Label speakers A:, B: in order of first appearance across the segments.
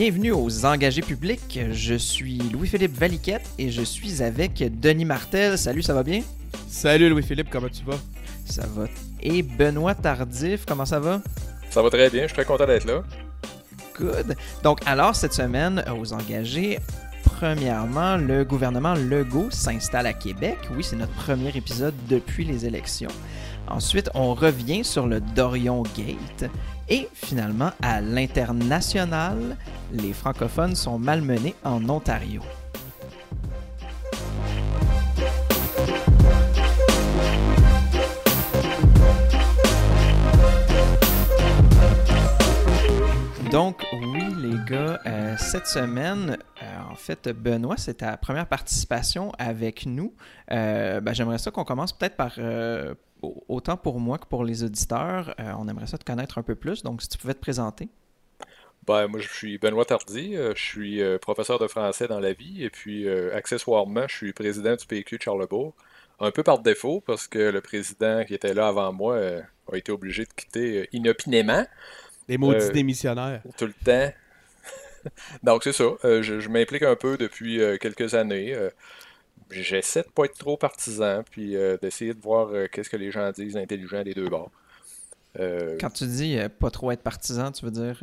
A: Bienvenue aux engagés publics. Je suis Louis-Philippe Valiquette et je suis avec Denis Martel. Salut, ça va bien?
B: Salut Louis-Philippe, comment tu vas?
A: Ça va. Et Benoît Tardif, comment ça va?
C: Ça va très bien, je suis très content d'être là.
A: Good. Donc, alors, cette semaine, aux engagés, premièrement, le gouvernement Legault s'installe à Québec. Oui, c'est notre premier épisode depuis les élections. Ensuite, on revient sur le Dorion Gate. Et finalement, à l'international, les francophones sont malmenés en Ontario. Donc, oui, les gars, euh, cette semaine, euh, en fait, Benoît, c'est ta première participation avec nous. Euh, ben, J'aimerais ça qu'on commence peut-être par, autant pour moi que pour les auditeurs, euh, on aimerait ça te connaître un peu plus. Donc, si tu pouvais te présenter.
C: Ben, moi, je suis Benoît Tardy, euh, je suis euh, professeur de français dans la vie, et puis euh, accessoirement, je suis président du PQ de Charlebourg. Un peu par défaut, parce que le président qui était là avant moi euh, a été obligé de quitter euh, inopinément,
B: Les maudits
C: Euh,
B: démissionnaires.
C: tout le temps. Donc, c'est ça. euh, je je m'implique un peu depuis euh, quelques années. J'essaie de pas être trop partisan, puis euh, d'essayer de voir euh, qu'est-ce que les gens disent intelligents des deux bords. Euh,
A: Quand tu dis pas trop être partisan, tu veux dire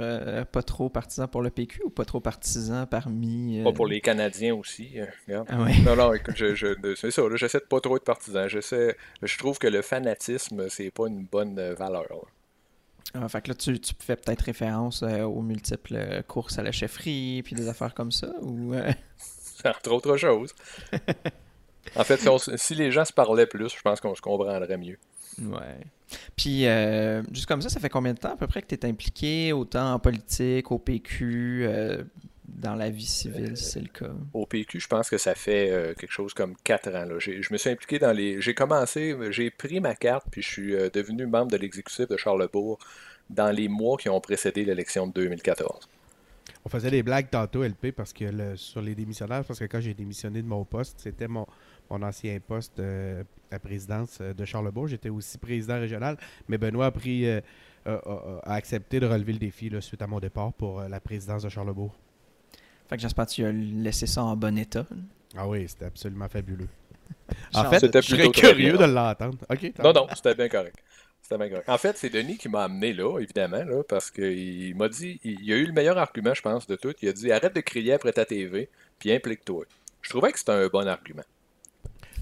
A: pas trop partisan pour le PQ ou pas trop partisan parmi.
C: Pas pour les Canadiens aussi. regarde.
A: Ah ouais.
C: Non, non, écoute, je, je- c'est ça, là, j'essaie de pas trop être partisan. J'essaie, je trouve que le fanatisme, c'est pas une bonne valeur. là.
A: Ah, fait que là, tu, tu fais peut-être référence euh, aux multiples courses à la chefferie, puis des affaires comme ça, ou... euh,
C: Entre autres choses. En fait, si, on s- si les gens se parlaient plus, je pense qu'on se comprendrait mieux.
A: Ouais. Puis, euh, juste comme ça, ça fait combien de temps à peu près que tu es impliqué, autant en politique, au PQ, euh, dans la vie civile, si c'est le cas?
C: Au PQ, je pense que ça fait euh, quelque chose comme 4 ans. là. Je me suis impliqué dans les. J'ai commencé, j'ai pris ma carte, puis je suis euh, devenu membre de l'exécutif de Charlebourg dans les mois qui ont précédé l'élection de 2014.
B: On faisait des blagues tantôt, LP, parce que le- sur les démissionnaires, parce que quand j'ai démissionné de mon poste, c'était mon, mon ancien poste euh, à présidence euh, de Charlebourg. J'étais aussi président régional, mais Benoît a pris euh, a, accepté de relever le défi là, suite à mon départ pour euh, la présidence de Charlebourg.
A: Fait que j'espère que tu as laissé ça en bon état.
B: Ah oui, c'était absolument fabuleux. En fait,
C: C'était
B: je serais curieux de l'entendre. OK.
C: Non, non, c'était bien correct. C'était bien correct. En fait, c'est Denis qui m'a amené là, évidemment, là, parce qu'il m'a dit, il, il a eu le meilleur argument, je pense, de tout. Il a dit arrête de crier après ta TV, puis implique-toi. Je trouvais que c'était un bon argument.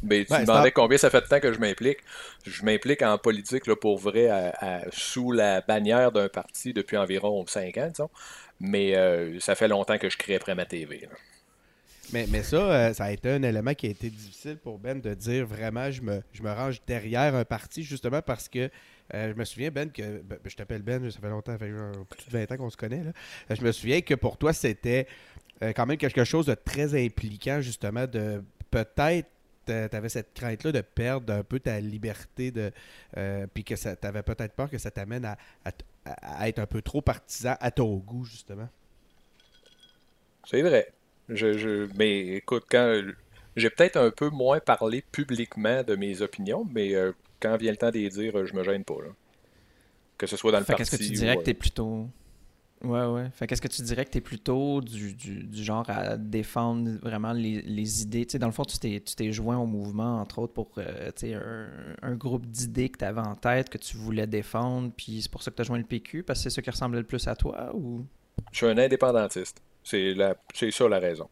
C: Mais tu
B: Ouais,
C: me demandais
B: en-
C: combien ça fait de temps que je m'implique. Je m'implique en politique là, pour vrai à- à- sous la bannière d'un parti depuis environ 5 ans, disons. Mais euh, ça fait longtemps que je crie après ma TV. là.
B: Mais, mais ça, euh, ça a été un élément qui a été difficile pour Ben de dire vraiment, je me, je me range derrière un parti, justement parce que euh, je me souviens, Ben, que ben, je t'appelle Ben, ça fait longtemps, ça fait plus de 20 ans qu'on se connaît. Euh, Je me souviens que pour toi, c'était euh, quand même quelque chose de très impliquant, justement, de peut-être. tu avais cette crainte-là de perdre un peu ta liberté, de, puis que tu avais peut-être peur que ça t'amène à, être un peu trop partisan à ton goût, justement.
C: C'est vrai. Je, mais écoute, quand j'ai peut-être un peu moins parlé publiquement de mes opinions, mais quand vient le temps de les dire, euh, je me gêne pas. Là. Que ce soit dans le
A: Fait
C: parti.
A: qu'est-ce que tu dirais
C: euh,
A: que t'es plutôt... Ouais, ouais. Fait qu'est-ce que tu dirais que t'es plutôt du, du, du genre à défendre vraiment les, les idées? Tu sais, dans le fond, tu t'es, tu t'es joint au mouvement, entre autres, pour euh, tu un, un groupe d'idées que tu avais en tête, que tu voulais défendre, puis c'est pour ça que tu as joint le PQ, parce que c'est ça qui ressemblait le plus à toi, ou?
C: Je suis un indépendantiste. C'est la, c'est ça la raison.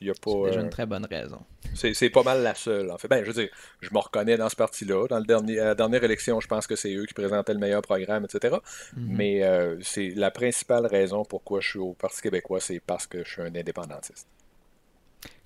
C: Il y a pas.
A: c'est déjà
C: euh,
A: une très bonne raison?
C: C'est pas mal la seule, en fait. Ben, je veux dire, je me reconnais dans ce parti-là. Dans le dernier, à la dernière élection, je pense que c'est eux qui présentaient le meilleur programme, etc.
A: Mhm.
C: Mais euh, c'est la principale raison pourquoi je suis au Parti québécois, c'est parce que je suis un indépendantiste.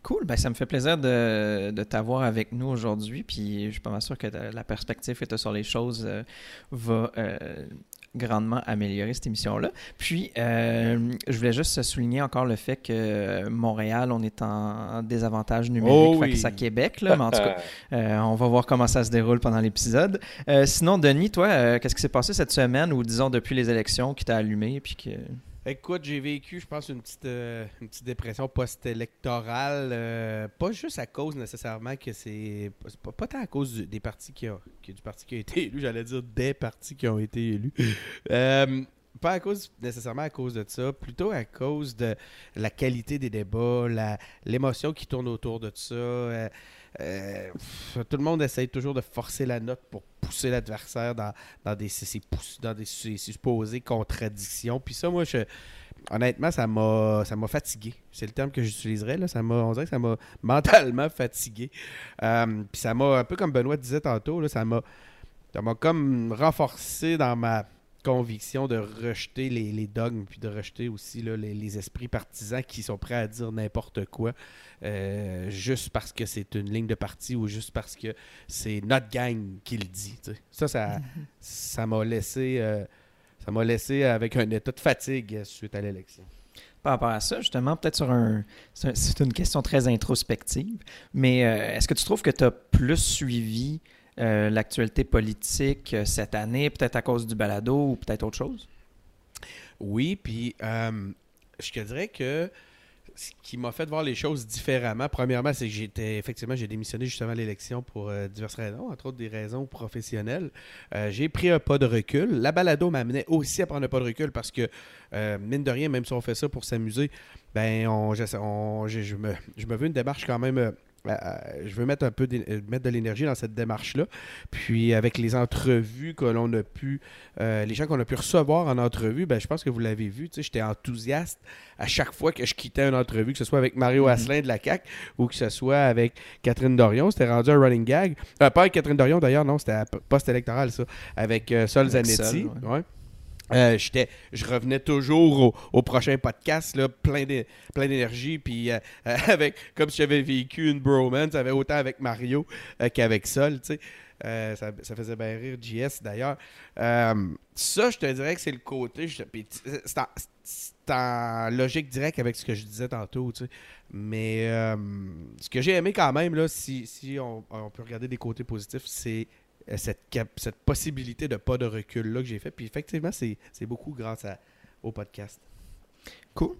A: Cool, ben ça me fait plaisir de, de t'avoir avec nous aujourd'hui, puis je suis pas mal sûr que la perspective que tu as sur les choses euh, va euh, grandement améliorer cette émission-là. Puis, euh, je voulais juste souligner encore le fait que Montréal, on est en, désavantage numérique
B: Oh
A: face à Québec, là, mais en tout cas, euh, on va voir comment ça se déroule pendant l'épisode. Euh, sinon, Denis, toi, qu'est-ce qui s'est passé cette semaine, ou disons depuis les élections, qui t'a allumé, puis que...
B: Écoute, j'ai vécu, je pense, une petite, euh, une petite dépression post-électorale. euh, pas juste à cause nécessairement que c'est. Pas, pas tant à cause du- des partis qui ont, parti qui a été élu, j'allais dire des partis qui ont été élus. Euh, pas à cause nécessairement à cause de ça, plutôt à cause de la qualité des débats, l'émotion qui tourne autour de ça. Euh, tout le monde essaye toujours de forcer la note pour pousser l'adversaire dans, des, ces supposées contradictions. Puis ça, moi, honnêtement, ça m'a, fatigué. C'est le terme que j'utiliserais. Là. Ça m'a, on dirait que ça m'a mentalement fatigué. Euh, puis ça m'a, un peu comme Benoît disait tantôt, là, ça m'a, ça m'a comme renforcé dans ma conviction de rejeter les, dogmes, puis de rejeter aussi les esprits partisans qui sont prêts à dire n'importe quoi, euh, juste parce que c'est une ligne de parti ou juste parce que c'est notre gang qui le dit. Ça, ça, ça m'a laissé, euh, ça m'a laissé avec un état de fatigue suite à l'élection.
A: Par rapport à ça, justement, peut-être sur un. C'est un- c'est une question très introspective, mais euh, est-ce que tu trouves que tu as plus suivi euh, l'actualité politique euh, cette année, peut-être à cause du balado ou peut-être autre chose?
B: Oui, puis je te dirais que ce qui m'a fait voir les choses différemment, premièrement, c'est que j'étais effectivement j'ai démissionné justement à l'élection pour euh, diverses raisons, entre autres des raisons professionnelles. Euh, j'ai pris un pas de recul. La balado m'amenait aussi à prendre un pas de recul parce que euh, mine de rien, même si on fait ça pour s'amuser, ben on, je, me, je me veux une démarche quand même. Euh, euh, je veux mettre un peu d'é- euh, mettre de l'énergie dans cette démarche-là. Puis avec les entrevues que l'on a pu, euh, les gens qu'on a pu recevoir en entrevue, ben, je pense que vous l'avez vu, j'étais enthousiaste à chaque fois que je quittais une entrevue, que ce soit avec Mario
A: Mhm.
B: Asselin de la CAC ou que ce soit avec Catherine Dorion. C'était rendu un running gag. Euh, pas avec Catherine Dorion d'ailleurs, non, c'était post-électoral ça. Avec euh, Sol Zanetti. Ouais. Euh, j'étais, je revenais toujours au, prochain podcast, là, plein, d'é- plein d'énergie, puis euh, avec, comme si j'avais vécu une bromance, avait autant avec Mario euh, qu'avec Sol, ça, faisait bien rire JS d'ailleurs. Ça, je te dirais que c'est le côté. C'est en, logique directe avec ce que je disais tantôt. Mais ce que j'ai aimé quand même, là, si, si on, peut regarder des côtés positifs, c'est cette, cap- cette possibilité de pas de recul là que j'ai fait. Puis effectivement, c'est beaucoup grâce au podcast.
A: Cool.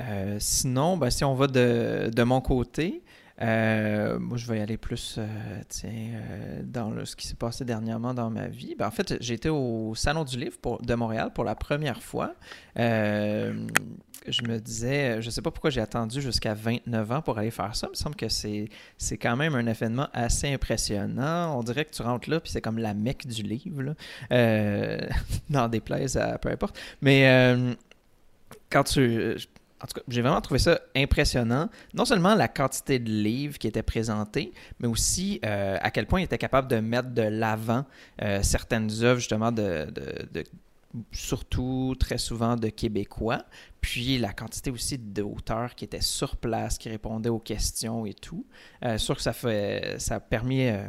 A: Euh, sinon, ben, si on va de, de mon côté, euh, moi je vais y aller plus euh, tiens, euh, dans le- ce qui s'est passé dernièrement dans ma vie. Ben, en fait, été au Salon du Livre de Montréal pour la première fois. Je me disais, je sais pas pourquoi j'ai attendu jusqu'à 29 ans pour aller faire ça. Il me semble que c'est, quand même un événement assez impressionnant. On dirait que tu rentres là, puis c'est comme la mecque du livre, dans des places, à, peu importe. Mais quand tu. En tout cas, j'ai vraiment trouvé ça impressionnant. Non seulement la quantité de livres qui étaient présentés, mais aussi euh, à quel point il était capable de mettre de l'avant euh, certaines œuvres, justement, de, surtout très souvent de Québécois. Puis la quantité aussi d'auteurs qui étaient sur place, qui répondaient aux questions et tout. Euh, sûr que ça, fait, ça a permis euh,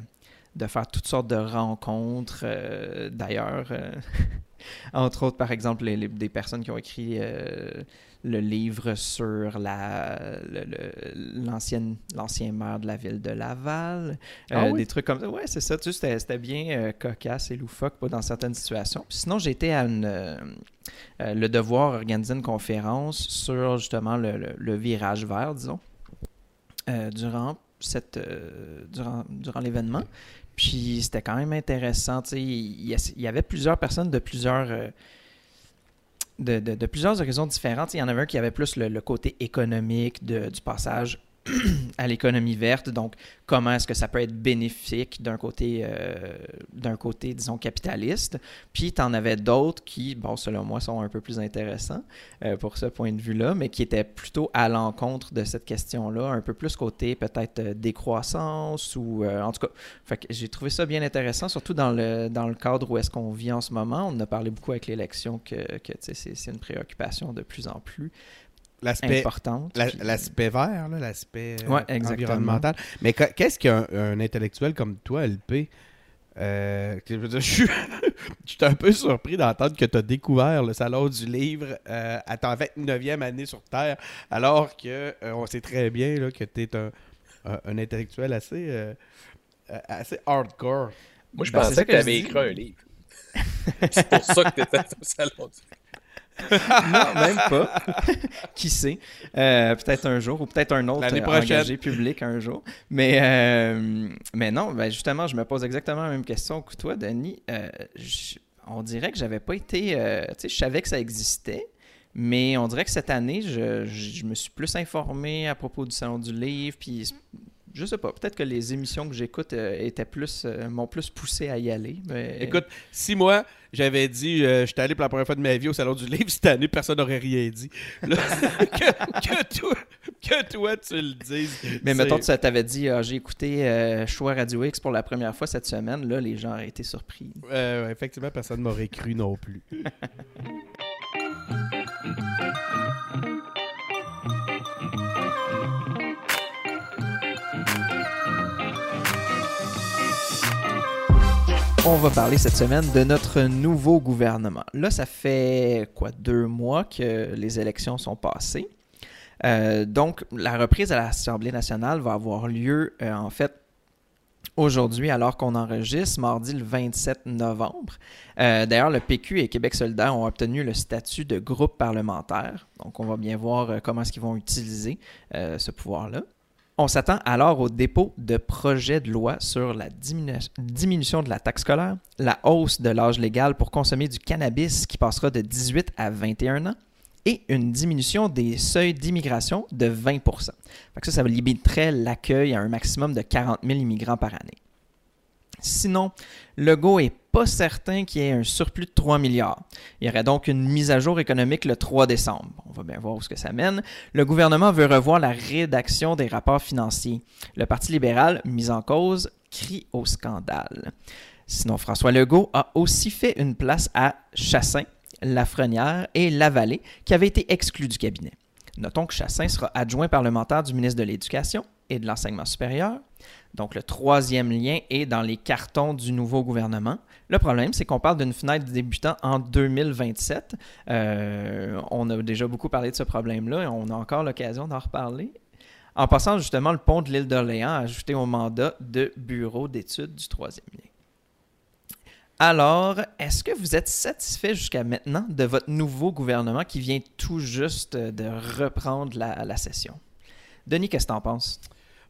A: de faire toutes sortes de rencontres. D'ailleurs, entre autres, par exemple, les- les- des personnes qui ont écrit euh, le livre sur la, l'ancienne, l'ancien maire de la ville de Laval. Euh,
B: Ah oui?
A: Des trucs comme ça. Ouais, c'est ça. Tu sais, c'était, bien euh, cocasse et loufoque pas dans certaines situations. Puis sinon, j'ai été à une, euh, euh, le devoir organiser une conférence sur justement le, le- le virage vert, disons, euh, durant, cette, euh, durant, durant l'événement. Puis c'était quand même intéressant. Il y, avait plusieurs personnes de plusieurs. euh, de, plusieurs horizons sais, Il y en avait un qui avait plus le, côté économique du passage à l'économie verte. Donc, comment est-ce que ça peut être bénéfique d'un côté, euh, d'un côté, disons, capitaliste? Puis, tu en avais d'autres qui, bon, selon moi, sont un peu plus intéressants euh, pour ce point de vue-là, mais qui étaient plutôt à l'encontre de cette question-là, un peu plus côté peut-être euh, décroissance ou, en tout cas, j'ai trouvé ça bien intéressant, surtout dans le, dans le cadre où est-ce qu'on vit en ce moment. On a parlé beaucoup avec l'élection que, que c'est une préoccupation de plus en plus
B: L'aspect
A: importante.
B: La- vert, l'aspect euh,
A: Ouais,
B: environnemental. Mais qu- qu'est-ce qu'un un intellectuel comme toi, LP, euh, je veux dire, je suis je suis un peu surpris d'entendre que tu as découvert le Salon du Livre euh, à ta 29e année sur Terre, alors que euh, on sait très bien là, que tu es un, un- un intellectuel assez, assez hardcore.
C: Moi, je
A: Ben,
C: pensais que
A: que
C: tu avais écrit un livre. C'est pour ça que tu étais au salon.
A: non, même pas. Qui sait? Euh, peut-être un jour ou peut-être un autre
B: L'année
A: euh, engagé public un jour. Mais, euh, mais non, ben justement, je me pose exactement la même question que toi, Denis. Euh, je- on dirait que j'avais pas été. tu sais, je savais que ça existait, mais on dirait que cette année, je, je- je me suis plus informé à propos du Salon du Livre, puis je sais pas, peut-être que les émissions que j'écoute euh, étaient plus. euh, m'ont plus poussé à y aller. Mais...
B: Écoute, si moi, j'avais dit, euh, j'étais allé pour la première fois de ma vie au Salon du Livre, cette année, personne n'aurait rien dit. Là, que, que toi, que toi, tu le dises.
A: Mais mettons, tu t'avais dit, ah, j'ai écouté euh, Choix Radio X pour la première fois cette semaine, là, les gens auraient été surpris.
B: Effectivement, personne ne m'aurait cru non plus.
A: On va parler cette semaine de notre nouveau gouvernement. Là, ça fait quoi, deux mois que les élections sont passées. Euh, donc, la reprise à l'Assemblée nationale va avoir lieu, euh, en fait, aujourd'hui, alors qu'on enregistre, mardi le 27 novembre. Euh, D'ailleurs, le PQ et Québec solidaire ont obtenu le statut de groupe parlementaire. Donc, on va bien voir comment est-ce qu'ils vont utiliser ce pouvoir-là. On s'attend alors au dépôt de projets de loi sur la diminu- diminution de la taxe scolaire, la hausse de l'âge légal pour consommer du cannabis qui passera de 18 à 21 ans et une diminution des seuils d'immigration de 20 Fait que ça, ça limiterait l'accueil à un maximum de 40 000 immigrants par année. Sinon, Legault est pas certain qu'il y ait un surplus de 3 milliards. Il y aurait donc une mise à jour économique le 3 décembre. On va bien voir où ce que ça mène. Le gouvernement veut revoir la rédaction des rapports financiers. Le Parti libéral, mis en cause, crie au scandale. Sinon, François Legault a aussi fait une place à Chassin, Lafrenière et Lavallée, qui avaient été exclus du cabinet. Notons que Chassin sera adjoint parlementaire du ministre de l'Éducation et de l'Enseignement supérieur. Donc, le troisième lien est dans les cartons du nouveau gouvernement. Le problème, c'est qu'on parle d'une fenêtre débutant en 2027. Euh, on a déjà beaucoup parlé de ce problème-là et on a encore l'occasion d'en reparler. En passant justement le pont de l'île d'Orléans ajouté au mandat de bureau d'études du troisième lien. Alors, est-ce que vous êtes satisfait jusqu'à maintenant de votre nouveau gouvernement qui vient tout juste de reprendre la, la session? Denis, qu'est-ce que t'en penses?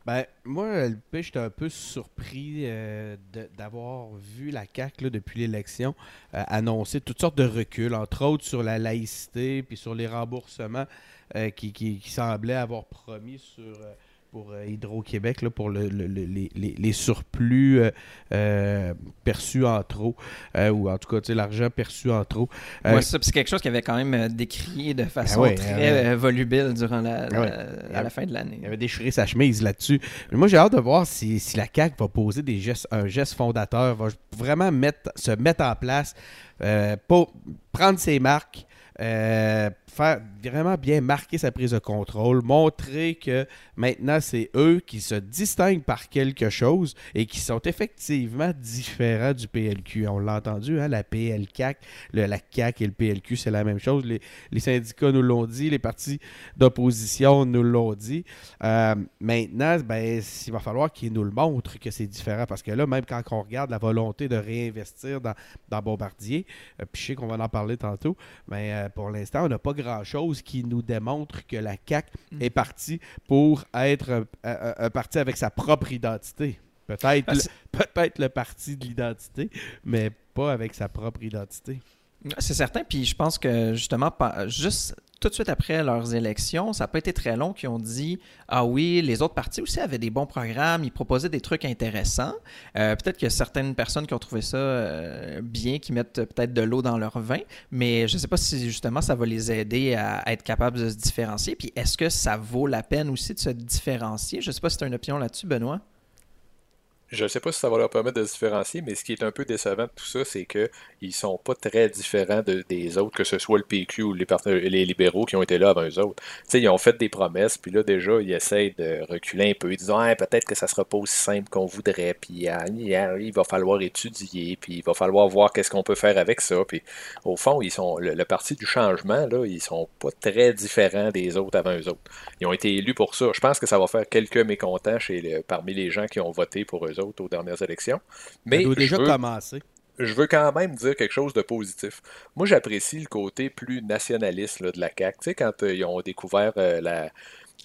B: Ben, moi, LP, j'étais un peu surpris euh, d'avoir vu la CAQ depuis l'élection euh, annoncer toutes sortes de reculs, entre autres sur la laïcité puis sur les remboursements euh, qui, qui- qui semblaient avoir promis sur, pour euh, Hydro-Québec là, pour le- le- le- les, les- surplus euh, euh, perçus en trop, euh, ou en tout cas, tu sais, l'argent perçu en trop. Euh,
A: Ouais, c'est quelque chose qui avait quand même décrié de façon
B: ouais,
A: très
B: ouais.
A: euh, volubile durant la, la-
B: Ouais.
A: à la fin de l'année.
B: Il avait déchiré sa chemise là-dessus. Mais Moi, j'ai hâte de voir si, si la CAQ va poser des gestes, un geste fondateur, va vraiment mettre, se mettre en place, pour prendre ses marques, euh, faire vraiment bien marquer sa prise de contrôle, montrer que maintenant c'est eux qui se distinguent par quelque chose et qui sont effectivement différents du PLQ. On l'a entendu, hein, la PLCAC, le, la CAQ et le PLQ, c'est la même chose. Les, syndicats nous l'ont dit, les partis d'opposition nous l'ont dit. Euh, maintenant, ben, il va falloir qu'ils nous le montrent que c'est différent. Parce que là, même quand on regarde la volonté de réinvestir dans, dans Bombardier, euh, puis je sais qu'on va en parler tantôt, mais euh, pour l'instant, on n'a pas grand-chose qui nous démontre que la CAQ
A: Mm.
B: est partie pour être un, un- un parti avec sa propre identité. Peut-être
A: Ah,
B: le, peut-être le parti de l'identité, mais pas avec sa propre identité.
A: C'est certain, puis je pense que justement, juste tout de suite après leurs élections, ça n'a pas été très long qu'ils ont dit Ah oui, les autres partis aussi avaient des bons programmes, ils proposaient des trucs intéressants. Euh, peut-être qu'il y a certaines personnes qui ont trouvé ça euh, bien, qui mettent peut-être de l'eau dans leur vin, mais je ne sais pas si justement ça va les aider à, à être capables de se différencier. Puis est-ce que ça vaut la peine aussi de se différencier? Je ne sais pas si tu as une opinion là-dessus, Benoît.
C: Je ne sais pas si ça va leur permettre de se différencier, mais ce qui est un peu décevant de tout ça, c'est qu'ils sont pas très différents de- des autres, que ce soit le PQ ou les, les libéraux qui ont été là avant eux autres. Ils ont fait des promesses, puis là, déjà, ils essayent de reculer un peu. Ils disent Ah, peut-être que ça sera pas aussi simple qu'on voudrait, puis ah, ah, il va falloir étudier, puis il va falloir voir qu'est-ce qu'on peut faire avec ça. Puis au fond, ils sont le, parti du changement, là, ils sont pas très différents des autres avant eux autres. Ils ont été élus pour ça. Je pense que ça va faire quelques mécontents chez parmi les gens qui ont voté pour eux autres aux dernières élections. Mais
B: Ça doit
C: je
B: déjà
C: veux,
B: commencer.
C: je veux quand même dire quelque chose de positif. Moi, j'apprécie le côté plus nationaliste là, de la CAQ. Tu sais, quand euh, ils ont découvert euh, la,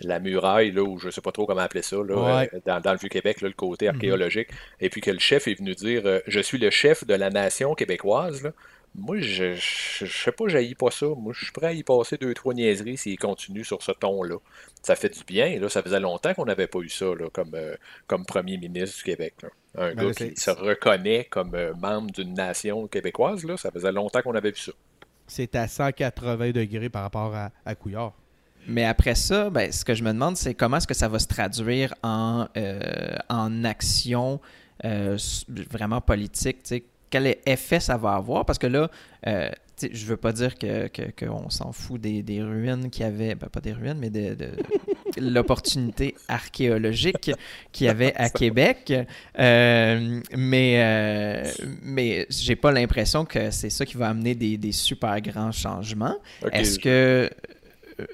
C: la muraille, là, ou je sais pas trop comment appeler ça, là,
B: Ouais.
C: euh, dans, dans le Vieux-Québec, le côté
A: Mhm.
C: archéologique, et puis que le chef est venu dire Je suis le chef de la nation québécoise. là. Moi, je, je, sais pas, j'haïs pas ça. Moi, je suis prêt à y passer deux, trois niaiseries s'il continue sur ce ton-là. Ça fait du bien. Là. Ça faisait longtemps qu'on n'avait pas eu ça là, comme, euh, comme premier ministre du Québec. Un ben, gars qui se reconnaît comme euh, membre d'une nation québécoise. Là. Ça faisait longtemps qu'on avait vu ça.
B: C'est à 180 degrés par rapport à, à Couillard.
A: Mais après ça, ben, ce que je me demande, c'est comment est-ce que ça va se traduire en, euh, en action vraiment politique quel effet ça va avoir. Parce que là, euh, je veux pas dire qu'on que, s'en fout des, des ruines qu'il y avait, ben, pas des ruines, mais de, l'opportunité archéologique qu'il y avait à Québec. Euh, mais euh, mais j'ai pas l'impression que c'est ça qui va amener des, super grands changements. Est-ce que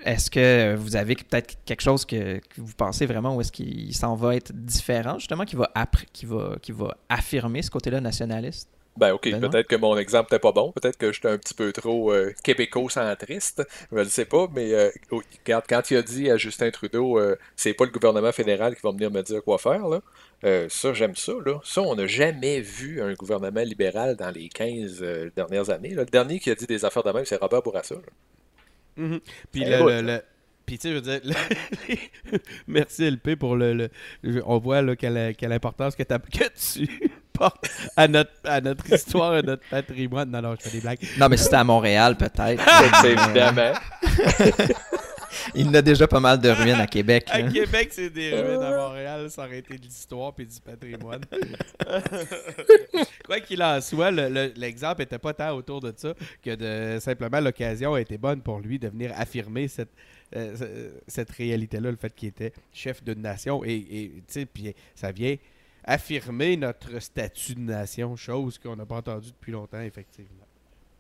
A: est-ce que vous avez peut-être quelque chose que, vous pensez vraiment où est-ce qu'il s'en va être différent, justement, qui va, qui va, qui va affirmer ce côté-là nationaliste?
C: Ben ok, peut-être que mon exemple n'était pas bon, peut-être que j'étais un petit peu trop euh, québéco-centriste, je ne sais pas, mais euh, regarde, quand il a dit à Justin Trudeau, euh, c'est pas le gouvernement fédéral qui va venir me dire quoi faire, là, ça j'aime ça, là. Ça, on n'a jamais vu un gouvernement libéral dans les 15 dernières années. Le dernier qui a dit des affaires de même, c'est Robert Bourassa.
B: Mm-hmm. Puis le, Puis, tu sais, je veux dire, merci LP pour le. on voit là, quelle, quelle importance que, que tu à notre, à notre histoire, à notre patrimoine. Non, non, je fais des blagues.
A: Non, mais c'était à Montréal, peut-être.
C: évidemment.
A: Il y a déjà pas mal de ruines à Québec.
B: À Québec, c'est des ruines. À Montréal, ça aurait été de l'histoire et du patrimoine. Quoi qu'il en soit, l'exemple n'était pas tant autour de ça que de simplement l'occasion a été bonne pour lui de venir affirmer cette, euh, cette réalité-là, le fait qu'il était chef d'une nation. Et, et tu sais, puis ça vient affirmer notre statut de nation, chose qu'on n'a pas entendue depuis longtemps, effectivement.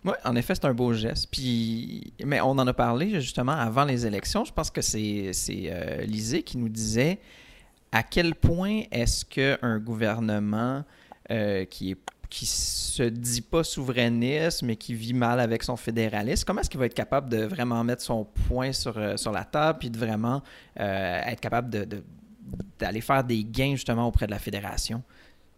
A: Oui, en effet, c'est un beau geste. Puis, mais on en a parlé justement avant les élections. Je pense que c'est euh, Lisée qui nous disait à quel point est-ce qu'un gouvernement euh, qui est qui se dit pas souverainiste, mais qui vit mal avec son fédéralisme, comment est-ce qu'il va être capable de vraiment mettre son point sur, euh, sur la table, puis de vraiment euh, être capable de, d'aller faire des gains justement auprès de la fédération?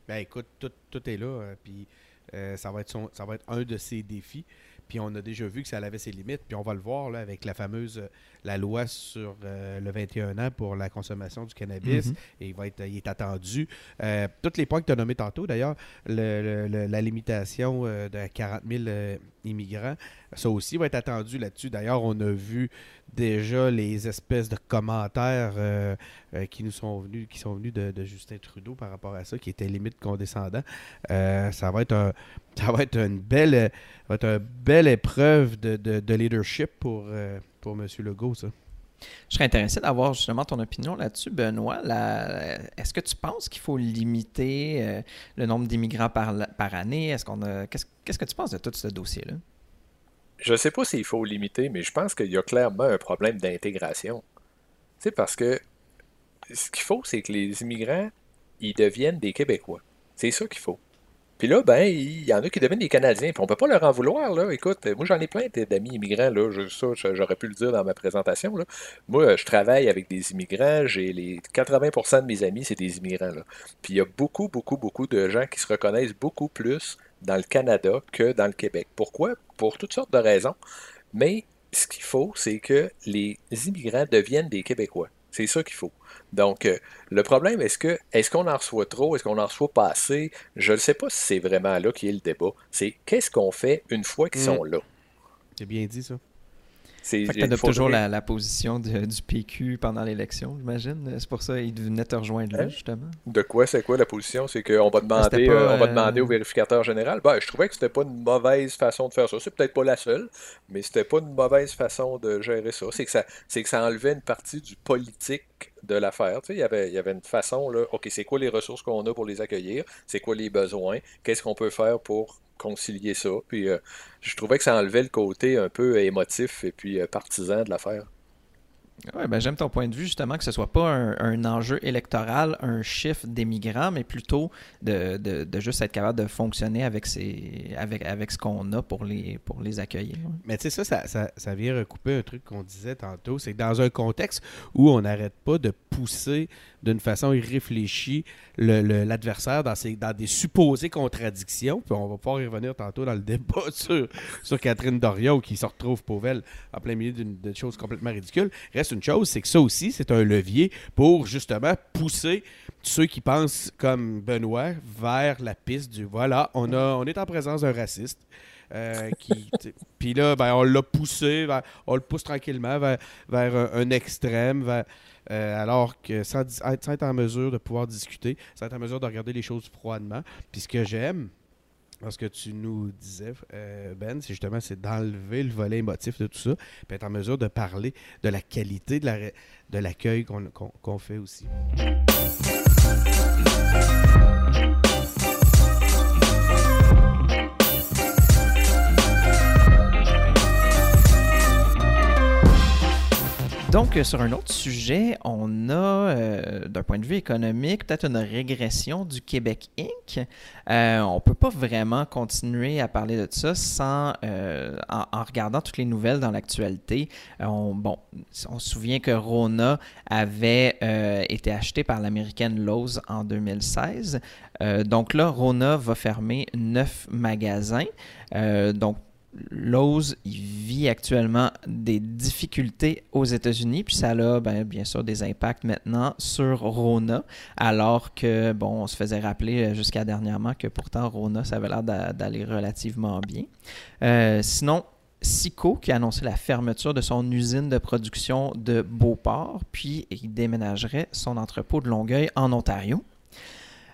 B: Ben écoute, tout, tout est là, euh, puis euh, ça, va être son, ça va être un de ses défis. Puis on a déjà vu que ça avait ses limites, puis on va le voir là, avec la fameuse la loi sur euh, le 21 ans pour la consommation du cannabis. Mhm. Et il va être, il est attendu. Euh, tous les points que tu as nommés tantôt, d'ailleurs, la limitation euh, de 40 000 immigrants, ça aussi va être attendu là-dessus. D'ailleurs, on a vu déjà les espèces de commentaires qui nous sont venus, qui sont venus de, Justin Trudeau par rapport à ça, qui était limite condescendant. ça va être un, ça va être une belle, va être une belle épreuve de, de leadership pour pour M. Legault, ça.
A: Je serais intéressé d'avoir justement ton opinion là-dessus, Benoît. Est-ce que tu penses qu'il faut limiter euh, le nombre d'immigrants par, par année? Est-ce qu'on a... Qu'est-ce, que tu penses de tout ce dossier-là?
C: Je ne sais pas s'il faut limiter, mais je pense qu'il y a clairement un problème d'intégration. C'est parce que ce qu'il faut, c'est que les immigrants, ils deviennent des Québécois. C'est ça qu'il faut. Puis là, ben, il y en a qui deviennent des Canadiens. Puis on peut pas leur en vouloir, là. Écoute, moi j'en ai plein d'amis immigrants, là. ça, j'aurais pu le dire dans ma présentation. Moi, je travaille avec des immigrants. J'ai les 80% de mes amis, c'est des immigrants. Puis il y a beaucoup, beaucoup, beaucoup de gens qui se reconnaissent beaucoup plus dans le Canada que dans le Québec. Pourquoi? Pour toutes sortes de raisons. Mais ce qu'il faut, c'est que les immigrants deviennent des Québécois. C'est ça qu'il faut. Donc, euh, le problème, est-ce que est-ce qu'on en reçoit trop, est-ce qu'on en reçoit pas assez? Je ne sais pas si c'est vraiment là qui est le débat. C'est qu'est-ce qu'on fait une fois qu'ils sont mm. là?
B: C'est bien dit, ça.
A: Tu adoptes toujours la, position du PQ pendant l'élection, j'imagine. C'est pour ça qu'il venait te rejoindre là, hein? justement.
C: De quoi c'est quoi la position? C'est qu'on va demander, euh, on va demander au euh, vérificateur général. Ben, je trouvais que c'était pas une mauvaise façon de faire ça. C'est peut-être pas la seule, mais c'était pas une mauvaise façon de gérer ça. C'est que ça, c'est que ça enlevait une partie du politique de l'affaire. Tu il, y avait, avait une façon, là, OK, c'est quoi les ressources qu'on a pour les accueillir? C'est quoi les besoins? Qu'est-ce qu'on peut faire pour concilier ça? Puis euh, je trouvais que ça enlevait le côté un peu émotif et puis euh, partisan de l'affaire.
A: Ben j'aime ton point de vue, justement, que ce soit pas un, enjeu électoral, un chiffre d'émigrants, mais plutôt de, de, juste être capable de fonctionner avec, ces, avec, avec ce qu'on a pour les, pour les accueillir.
B: Mais tu sais, ça ça, ça, vient recouper un truc qu'on disait tantôt, c'est que dans un contexte où on n'arrête pas de pousser d'une façon irréfléchie l'adversaire dans, dans des supposées contradictions. Puis on va pouvoir y revenir tantôt dans le débat sur, sur Catherine Dorion qui se retrouve pauvre en plein milieu d'une chose complètement ridicule. Reste une chose, c'est que ça aussi, c'est un levier pour justement pousser ceux qui pensent comme Benoît vers la piste du voilà, on, a, on est en présence d'un raciste. Euh, puis là, ben, on l'a poussé, on le pousse tranquillement vers, un, extrême, euh, alors que sans, être en mesure de pouvoir discuter, sans être en mesure de regarder les choses froidement. Puis ce que j'aime, parce que tu nous disais, euh, Ben, c'est justement c'est d'enlever le volet émotif de tout ça, puis être en mesure de parler de la qualité de l'accueil qu'on fait aussi.
A: Donc, euh, sur un autre sujet, on a, euh, d'un point de vue économique, peut-être une régression du Québec Inc. Euh, on ne peut pas vraiment continuer à parler de ça sans, en, regardant toutes les nouvelles dans l'actualité. On, bon, on se souvient que Rona avait été acheté par l'américaine Lowe's en 2016. donc là, Rona va fermer neuf magasins. donc, Lowe's vit actuellement des difficultés aux États-Unis, puis ça a ben, bien sûr des impacts maintenant sur Rona, alors que, bon, on se faisait rappeler euh, jusqu'à dernièrement que pourtant Rona, ça avait l'air d'aller relativement bien. Euh, sinon, Sico qui a annoncé la fermeture de son usine de production de Beauport, puis il déménagerait son entrepôt de Longueuil en Ontario.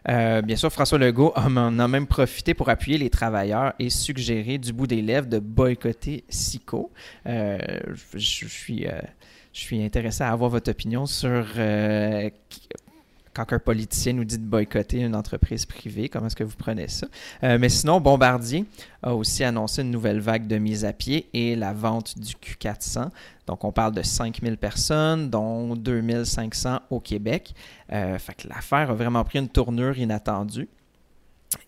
A: Euh, bien sûr, François Legault en a même profité pour appuyer les travailleurs et suggérer du bout des lèvres de boycotter SICO. Euh, euh, je suis intéressé à avoir votre opinion sur quand un politicien nous dit de boycotter une entreprise privée, comment est-ce que vous prenez ça? mais sinon, Bombardier a aussi annoncé une nouvelle vague de mise à pied et la vente du Q400. Donc, on parle de 5000 personnes, dont 2500 au Québec. Euh, fait que l'affaire a vraiment pris une tournure inattendue.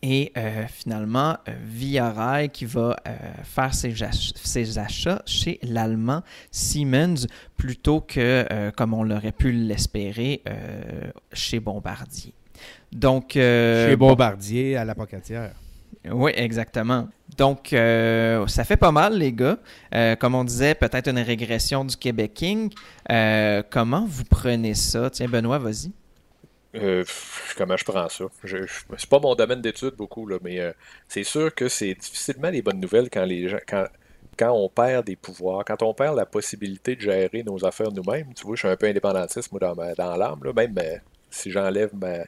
A: Et euh, finalement, euh, Via Rail qui va faire ses, achats chez l'allemand Siemens plutôt que, comme on l'aurait pu l'espérer, chez Bombardier. Donc,
B: chez Bombardier à la Pocatière.
A: Oui, exactement. Donc, euh, ça fait pas mal, les gars. Euh, comme on disait, peut-être une régression du Québec King. Euh, comment vous prenez ça? Tiens, Benoît, vas-y.
C: Comment je prends ça? c'est pas mon domaine d'étude beaucoup, là, mais c'est sûr que c'est difficilement les bonnes nouvelles quand les gens. Quand, quand on perd des pouvoirs, quand on perd la possibilité de gérer nos affaires nous-mêmes, tu vois, je suis un peu indépendantiste, moi, dans, l'âme, même si j'enlève ma,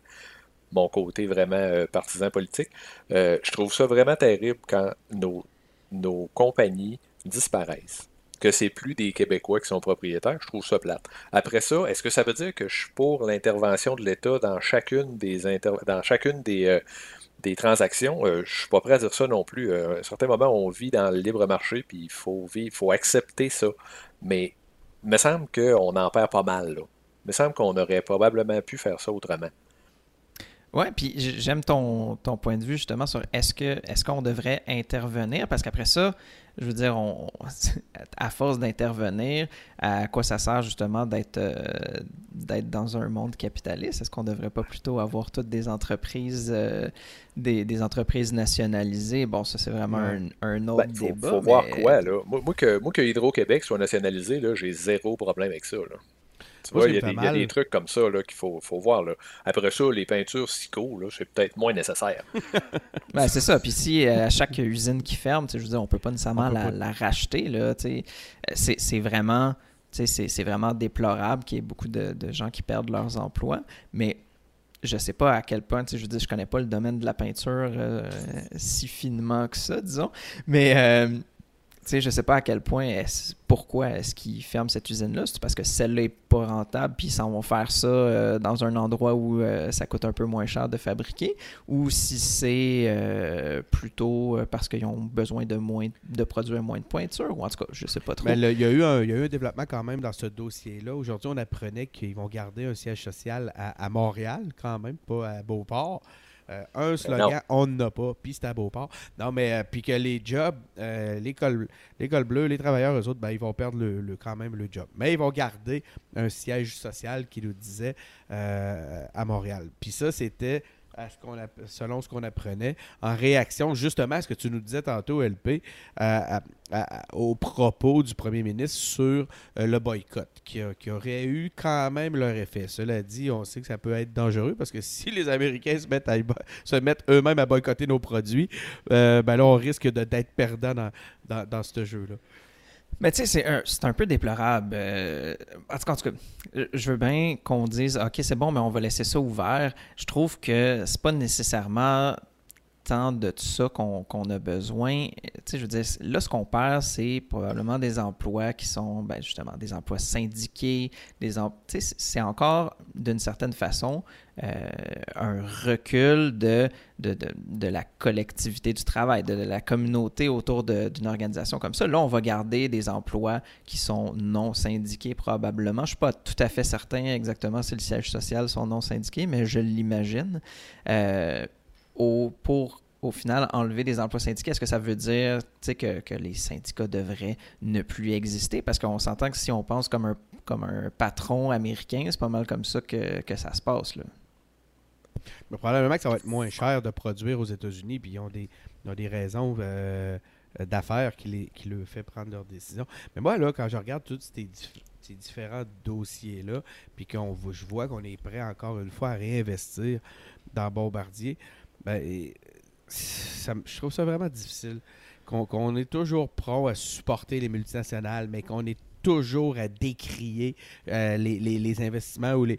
C: mon côté vraiment euh, partisan politique. Euh, je trouve ça vraiment terrible quand nos, nos compagnies disparaissent. Que c'est plus des Québécois qui sont propriétaires, je trouve ça plate. Après ça, est-ce que ça veut dire que je suis pour l'intervention de l'État dans chacune des euh, transactions? je suis pas prêt à dire ça non plus. à un certain moment, on vit dans le libre marché, puis il faut vivre, faut accepter ça. Mais il me semble qu'on en perd pas mal. Il me semble qu'on aurait probablement pu faire ça autrement.
A: Oui, puis j'aime ton, ton, point de vue justement sur est-ce que est-ce qu'on devrait intervenir? Parce qu'après ça, je veux dire, on, à force d'intervenir, à quoi ça sert justement d'être euh, d'être dans un monde capitaliste? Est-ce qu'on ne devrait pas plutôt avoir toutes des entreprises euh, des, entreprises nationalisées? Bon, ça c'est vraiment un, un, autre
C: ben,
A: débat.
C: Faut voir quoi là. Moi, que moi que Hydro-Québec soit nationalisé j'ai zéro problème avec ça là il y, a des trucs comme ça qu'il faut, voir. Là. Après ça, les peintures SICO, c'est peut-être moins nécessaire.
A: ben, c'est ça. Puis si euh, à chaque usine qui ferme, je veux dire, on peut pas nécessairement la, racheter. C'est vraiment, c'est vraiment déplorable qu'il y ait beaucoup de, gens qui perdent leurs emplois. Mais je sais pas à quel point, je veux dire, je connais pas le domaine de la peinture euh, si finement que ça, disons. Mais euh, sais, je sais pas à quel point, pourquoi est-ce qu'ils ferment cette usine-là. C'est parce que celle-là n'est pas rentable, puis ils s'en vont faire ça euh, dans un endroit où euh, ça coûte un peu moins cher de fabriquer, ou si c'est euh, plutôt parce qu'ils ont besoin de moins de produire moins de pointure, ou en tout cas, je sais pas trop.
B: Mais il, y a eu un, il y a eu un développement quand même dans ce dossier-là. Aujourd'hui, on apprenait qu'ils vont garder un siège social à, à, Montréal, quand même, pas à Beauport. Euh, un slogan, on n'en a pas, puis c'est à Beauport. Non, mais euh, puis que les jobs, l'école bleue, les travailleurs, eux autres, ben, ils vont perdre le, quand même le job. Mais ils vont garder un siège social qui nous disait à Montréal. Puis ça, c'était selon ce qu'on apprenait, en réaction justement à ce que tu nous disais tantôt, LP, aux propos du premier ministre sur euh, le boycott, qui, aurait eu quand même leur effet. Cela dit, on sait que ça peut être dangereux parce que si les Américains se mettent, se mettent eux-mêmes à boycotter nos produits, euh, ben on risque d'être perdant dans, dans, dans ce jeu-là.
A: Mais tu sais, c'est un, un, peu déplorable. Euh, en, tout cas, je veux bien qu'on dise, OK, c'est bon, mais on va laisser ça ouvert. Je trouve que c'est pas nécessairement tant de ça qu'on a besoin. Tu sais, je veux dire, là, ce qu'on perd, c'est probablement des emplois qui sont, ben, justement, des emplois syndiqués. Des sais, c'est encore, d'une certaine façon, euh, un recul de de, de, la collectivité du travail, de, la communauté autour d'une organisation comme ça. Là, on va garder des emplois qui sont non syndiqués probablement. Je ne suis pas tout à fait certain exactement si le siège social sont non syndiqués, mais je l'imagine. Euh, pour au final enlever des emplois syndiqués, est-ce que ça veut dire que, que les syndicats devraient ne plus exister? Parce qu'on s'entend que si on pense comme un, patron américain, c'est pas mal comme ça que, que ça se passe. Là.
B: Mais probablement que ça va être moins cher de produire aux États-Unis, puis ils ont des, raisons euh, d'affaires qui, les, qui fait prendre leurs décisions. Mais moi, là, quand je regarde tous ces, différents dossiers-là, puis qu'on je vois qu'on est prêt encore une fois à réinvestir dans Bombardier, ben, je trouve ça vraiment difficile. Qu'on est toujours prêt à supporter les multinationales, mais qu'on est toujours à décrier euh, les, investissements ou les,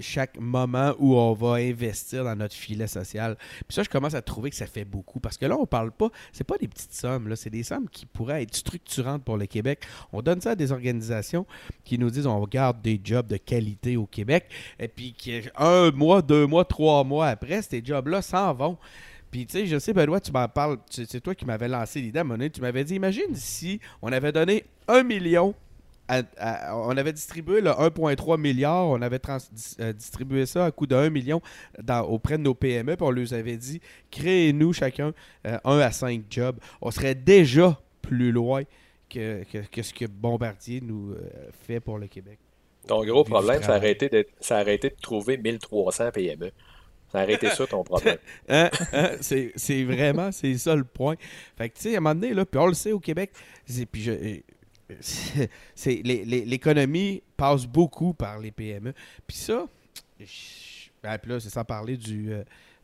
B: chaque moment où on va investir dans notre filet social. Puis ça, je commence à trouver que ça fait beaucoup. Parce que là, on parle pas, c'est pas des petites sommes, là, c'est des sommes qui pourraient être structurantes pour le Québec. On donne ça à des organisations qui nous disent on garde des jobs de qualité au Québec. Et puis un mois, deux mois, trois mois après, ces jobs-là s'en vont. Puis, tu sais, je sais, Benoît, tu m'en parles. C'est toi qui m'avais lancé l'idée à Tu m'avais dit, imagine si on avait donné un million. on avait distribué le 1,3 milliard, on avait euh, distribué ça à coût de 1 million auprès de nos PME, puis on leur avait dit créez-nous chacun euh, un à cinq jobs. On serait déjà plus loin que, ce que Bombardier nous euh, fait pour le Québec.
C: Ton gros problème, ça a, été de, ça a arrêté de trouver 1300 PME. Arrêtez ça ton problème.
B: Hein? Hein? C'est vraiment, c'est ça le point. Fait que, tu sais, à un moment donné, là, puis on le sait au Québec, puis je, l'économie passe beaucoup par les PME. Puis ça, ben, puis là, c'est sans parler du, euh,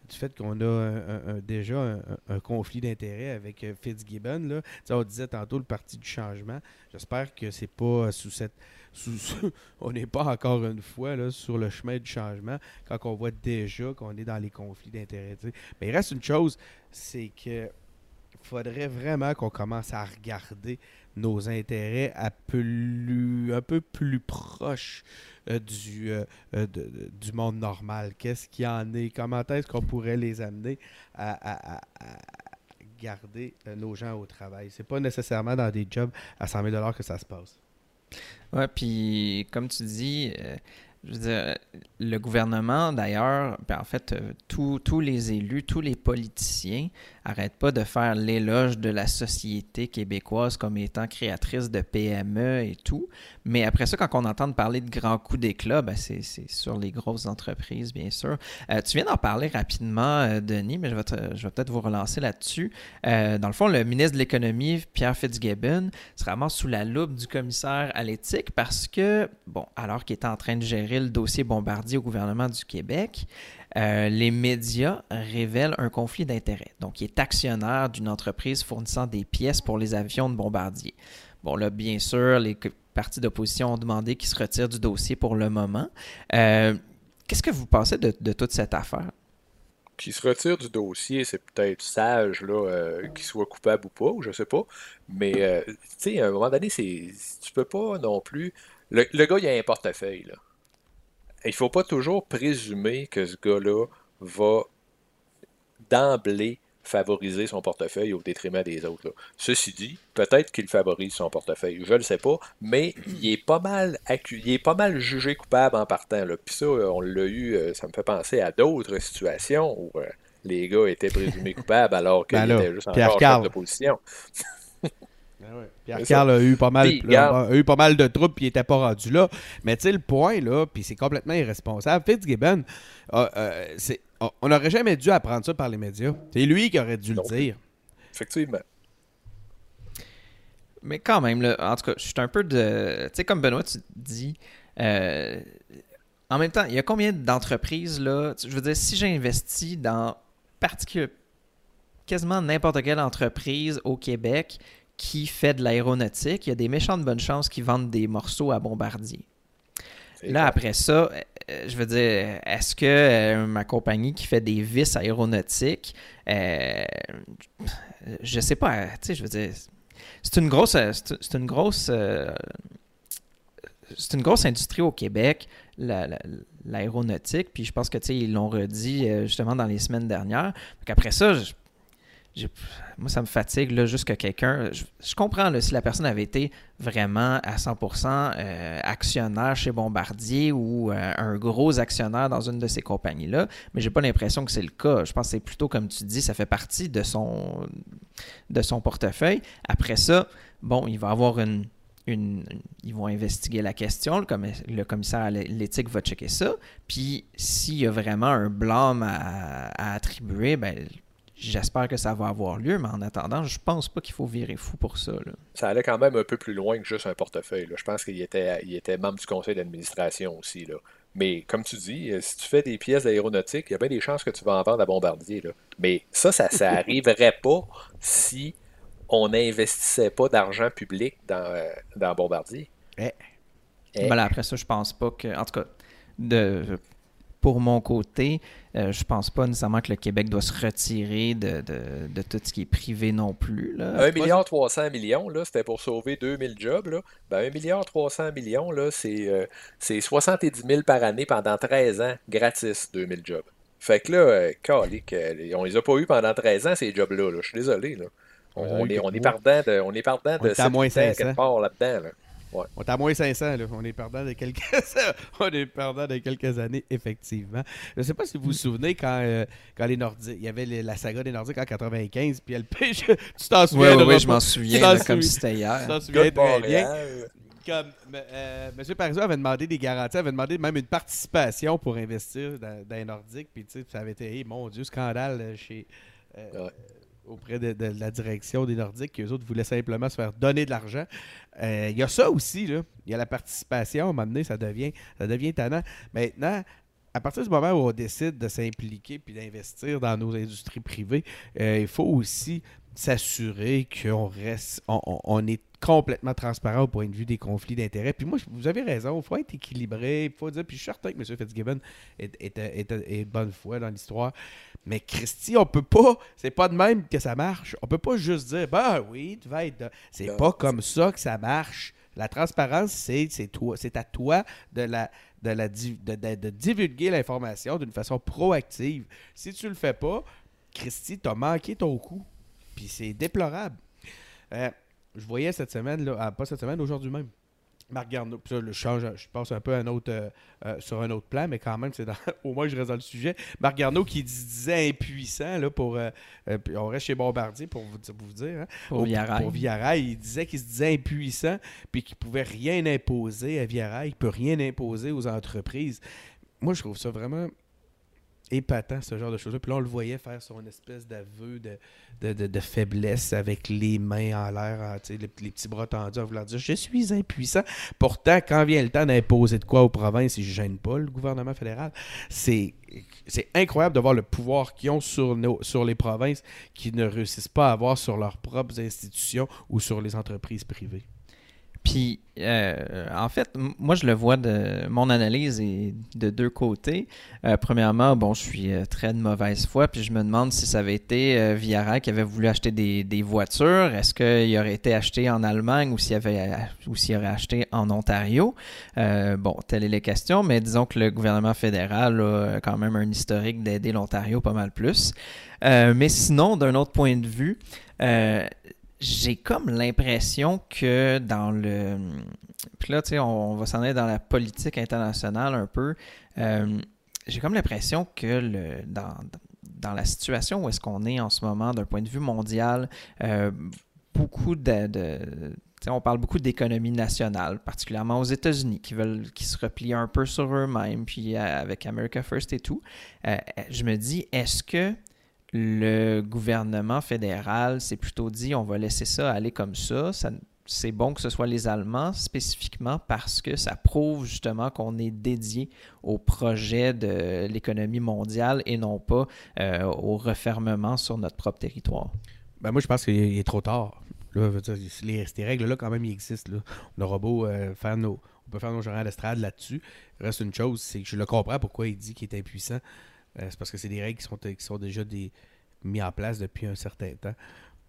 B: du fait qu'on a déjà un, conflit d'intérêts avec euh, Fitzgibbon. Là. on disait tantôt le Parti du changement. J'espère que c'est pas sous cette on n'est pas encore une fois sur le chemin du changement quand on voit déjà qu'on est dans les conflits d'intérêts. Mais il reste une chose, c'est que faudrait vraiment qu'on commence à regarder nos intérêts un peu plus proche euh, du, euh, euh, du monde normal. Qu'est-ce qu'il y en est? Comment est-ce qu'on pourrait les amener à, garder nos gens au travail? C'est pas nécessairement dans des jobs à 100 000 que ça se passe.
A: Ouais, puis comme tu dis, euh, le gouvernement, d'ailleurs, ben, en fait, euh, tous les élus, tous les politiciens n'arrêtent pas de faire l'éloge de la société québécoise comme étant créatrice de PME et tout. Mais après ça, quand on entend parler de grands coups d'éclat, ben c'est sur les grosses entreprises, bien sûr. Euh, tu viens d'en parler rapidement, euh, Denis, mais je vais, peut-être vous relancer là-dessus. dans le fond, le ministre de l'Économie, Pierre Fitzgibbon, sera vraiment sous la loupe du commissaire à l'éthique parce que, bon, alors qu'il est en train de gérer le dossier Bombardier au gouvernement du Québec, euh, les médias révèlent un conflit d'intérêts. Donc, il est actionnaire d'une entreprise fournissant des pièces pour les avions de Bombardier. Bon, là, bien sûr, les partis d'opposition ont demandé qu'il se retire du dossier pour le moment. Euh, qu'est-ce que vous pensez de, toute cette affaire?
C: Qu'il se retire du dossier, c'est peut-être sage, là, euh, qu'il soit coupable ou pas, ou je sais pas. Mais, tu sais, à un moment donné, tu peux pas non plus. Le gars, il a un portefeuille, là il faut pas toujours présumer que ce gars-là va d'emblée favoriser son portefeuille au détriment des autres. Ceci dit, peut-être qu'il favorise son portefeuille, je ne le sais pas, mais il est pas mal il est pas mal jugé coupable en partant. Là. Puis ça, on l'a eu, euh, ça me fait penser à d'autres situations où euh, les gars étaient présumés coupables alors qu'ils ben étaient juste en de position.
B: Ben Pierre-Carl a eu pas mal, a eu pas mal de troupes puis il n'était pas rendu là. Mais tu sais, le point, là, puis c'est complètement irresponsable. Fitzgibbon, euh, on n'aurait jamais dû apprendre ça par les médias. C'est lui qui aurait dû le dire.
C: Effectivement.
A: Mais quand même, là, en tout cas, je suis un peu de. Tu sais, comme Benoît, tu dis. Euh, en même temps, il y a combien d'entreprises, là? Je veux dire, si j'investis dans particulièrement quasiment n'importe quelle entreprise au Québec qui fait de l'aéronautique, il y a des méchants de bonne chance qui vendent des morceaux à Bombardier. Là, après ça, euh, je veux dire, est-ce que euh, ma compagnie qui fait des vis aéronautiques, euh, je sais pas, tu sais, je veux dire, c'est une grosse, c'est une grosse, c'est une grosse industrie au Québec, l'aéronautique, puis je pense que, tu sais, ils l'ont redit justement dans les semaines dernières. Donc après ça, je, moi, ça me fatigue là, juste que quelqu'un. Je, comprends si la personne avait été vraiment à 100% euh, actionnaire chez Bombardier ou euh, un gros actionnaire dans une de ces compagnies-là, mais j'ai pas l'impression que c'est le cas. Je pense que c'est plutôt, comme tu dis, ça fait partie de son, de son portefeuille. Après ça, bon, il va avoir une. Ils vont investiguer la question, le, commissaire à l'éthique va checker ça, puis s'il y a vraiment un blâme à, à attribuer, ben, J'espère que ça va avoir lieu, mais en attendant, je pense pas qu'il faut virer fou pour ça.
C: Ça allait quand même un peu plus loin que juste un portefeuille. Je pense qu'il était, il était membre du conseil d'administration aussi. Là. Mais comme tu dis, euh, si tu fais des pièces d'aéronautique, il y a bien des chances que tu vas en vendre à Bombardier. Là. Mais ça, ça n'arriverait pas si on n'investissait pas d'argent public dans, euh, dans Bombardier.
A: Eh. Eh. Ben après ça, je pense pas que. En tout cas, de, pour mon côté, euh, je pense pas nécessairement que le Québec doit se retirer de, tout ce qui est privé non plus. Là.
C: 1 milliard 300 millions, là, c'était pour sauver 2000 jobs. Là. Ben, 1 milliard 300 millions, là, c'est, euh, c'est 70 000 par année pendant 13 ans, gratis, 2000 jobs. Fait que là, euh, calique, euh, on les a pas eu pendant 13 ans, ces jobs-là. Je suis désolé. Là. On, est, on est pardon de, on est de
B: cette moins
C: quelque part là-dedans. Là.
B: On est à moins 500, là. On est perdant de quelques... on est perdant de quelques années, effectivement. Je ne sais pas si vous vous souvenez quand, euh, quand les Nordiques... Il y avait la saga des Nordiques en 95, puis elle pêche... tu t'en souviens?
A: Oui, oui, je m'en souviens, comme si c'était hier. Tu
B: t'en souviens très bien. Comme, euh, M. Parizeau avait demandé des garanties, avait demandé même une participation pour investir dans, dans les Nordiques, puis tu sais, ça avait été, mon Dieu, scandale euh, chez... Euh, auprès de, la direction des Nordiques, qui eux autres voulaient simplement se faire donner de l'argent. Euh, il y a ça aussi, là. Il y a la participation, à un moment donné, ça devient, ça devient tannant. Maintenant, à partir du moment où on décide de s'impliquer puis d'investir dans nos industries privées, euh, il faut aussi s'assurer qu'on reste, on, est complètement transparent au point de vue des conflits d'intérêts. Puis moi, vous avez raison, il faut être équilibré, il faut dire, puis je suis certain que M. Fitzgibbon est, est, est, est bonne foi dans l'histoire. Mais Christy, on peut pas, c'est pas de même que ça marche. On peut pas juste dire, bah oui, tu vas être. C'est pas comme ça que ça marche. La transparence, c'est toi, c'est à toi de la, de, la, de, divulguer l'information d'une façon proactive. Si tu le fais pas, Christy, t'as manqué ton coup. Puis c'est déplorable. Euh, je voyais cette semaine, là, ah, pas cette semaine, aujourd'hui même. Marc Garneau, ça, le change, je passe un peu un autre, euh, euh, sur un autre plan, mais quand même, c'est au moins je reste dans le sujet. Marc Garneau qui disait impuissant, là, pour, euh, on reste chez Bombardier pour vous, vous dire, hein,
A: pour,
B: pour il disait qu'il se disait impuissant, puis qu'il pouvait rien imposer à Viarail, il peut rien imposer aux entreprises. Moi, je trouve ça vraiment épatant, ce genre de choses-là. Puis là, on le voyait faire son espèce d'aveu de, de, faiblesse avec les mains en l'air, les, les, petits bras tendus en voulant dire Je suis impuissant. Pourtant, quand vient le temps d'imposer de quoi aux provinces, ils ne gênent pas le gouvernement fédéral. C'est. C'est incroyable de voir le pouvoir qu'ils ont sur, nos, sur les provinces qui ne réussissent pas à avoir sur leurs propres institutions ou sur les entreprises privées.
A: Puis, euh, en fait, moi, je le vois de mon analyse est de deux côtés. Euh, premièrement, bon, je suis euh, très de mauvaise foi, puis je me demande si ça avait été Villara qui avait voulu acheter des, des voitures. Est-ce qu'il aurait été acheté en Allemagne ou s'il avait ou s'il aurait acheté en Ontario? Bon, telle est la question, mais disons que le gouvernement fédéral a quand même un historique d'aider l'Ontario pas mal plus. mais sinon, d'un autre point de vue j'ai comme l'impression que dans le. Puis là, tu sais, on, va s'en aller dans la politique internationale un peu. Euh, j'ai comme l'impression que le, dans, dans la situation où est-ce qu'on est en ce moment d'un point de vue mondial, euh, beaucoup de, de on parle beaucoup d'économie nationale, particulièrement aux États-Unis, qui veulent qui se replient un peu sur eux-mêmes, puis euh, avec America First et tout. je me dis, est-ce que le gouvernement fédéral s'est plutôt dit on va laisser ça aller comme ça. c'est bon que ce soit les Allemands spécifiquement parce que ça prouve justement qu'on est dédié au projet de l'économie mondiale et non pas euh, au refermement sur notre propre territoire.
B: Ben moi, je pense qu'il est trop tard. Là, les, ces règles-là, quand même, ils existent. On aura euh, faire nos. On peut faire nos là-dessus. Reste une chose, c'est que je le comprends pourquoi il dit qu'il est impuissant. Euh, c'est parce que c'est des règles qui sont, qui sont déjà des, mis en place depuis un certain temps.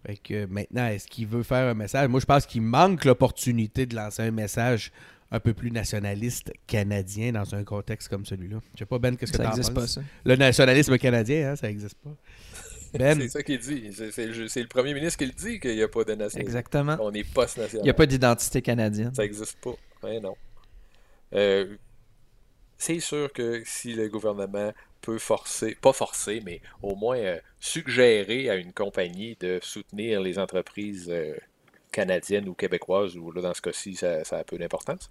B: Fait que maintenant, est-ce qu'il veut faire un message? Moi, je pense qu'il manque l'opportunité de lancer un message un peu plus nationaliste canadien dans un contexte comme celui-là. Je sais pas, Ben, qu'est-ce que tu penses? pas, ça. Le nationalisme canadien, hein, ça n'existe pas.
C: Ben. c'est ça qu'il dit. C'est le, premier ministre qui le dit qu'il n'y a pas de nationalisme.
A: Exactement.
C: On est post-national.
A: Il n'y a pas d'identité canadienne.
C: Ça n'existe pas. Ouais, non. Euh, c'est sûr que si le gouvernement peut forcer, pas forcer, mais au moins euh, suggérer à une compagnie de soutenir les entreprises euh, canadiennes ou québécoises, ou là, dans ce cas-ci, ça, a peu d'importance,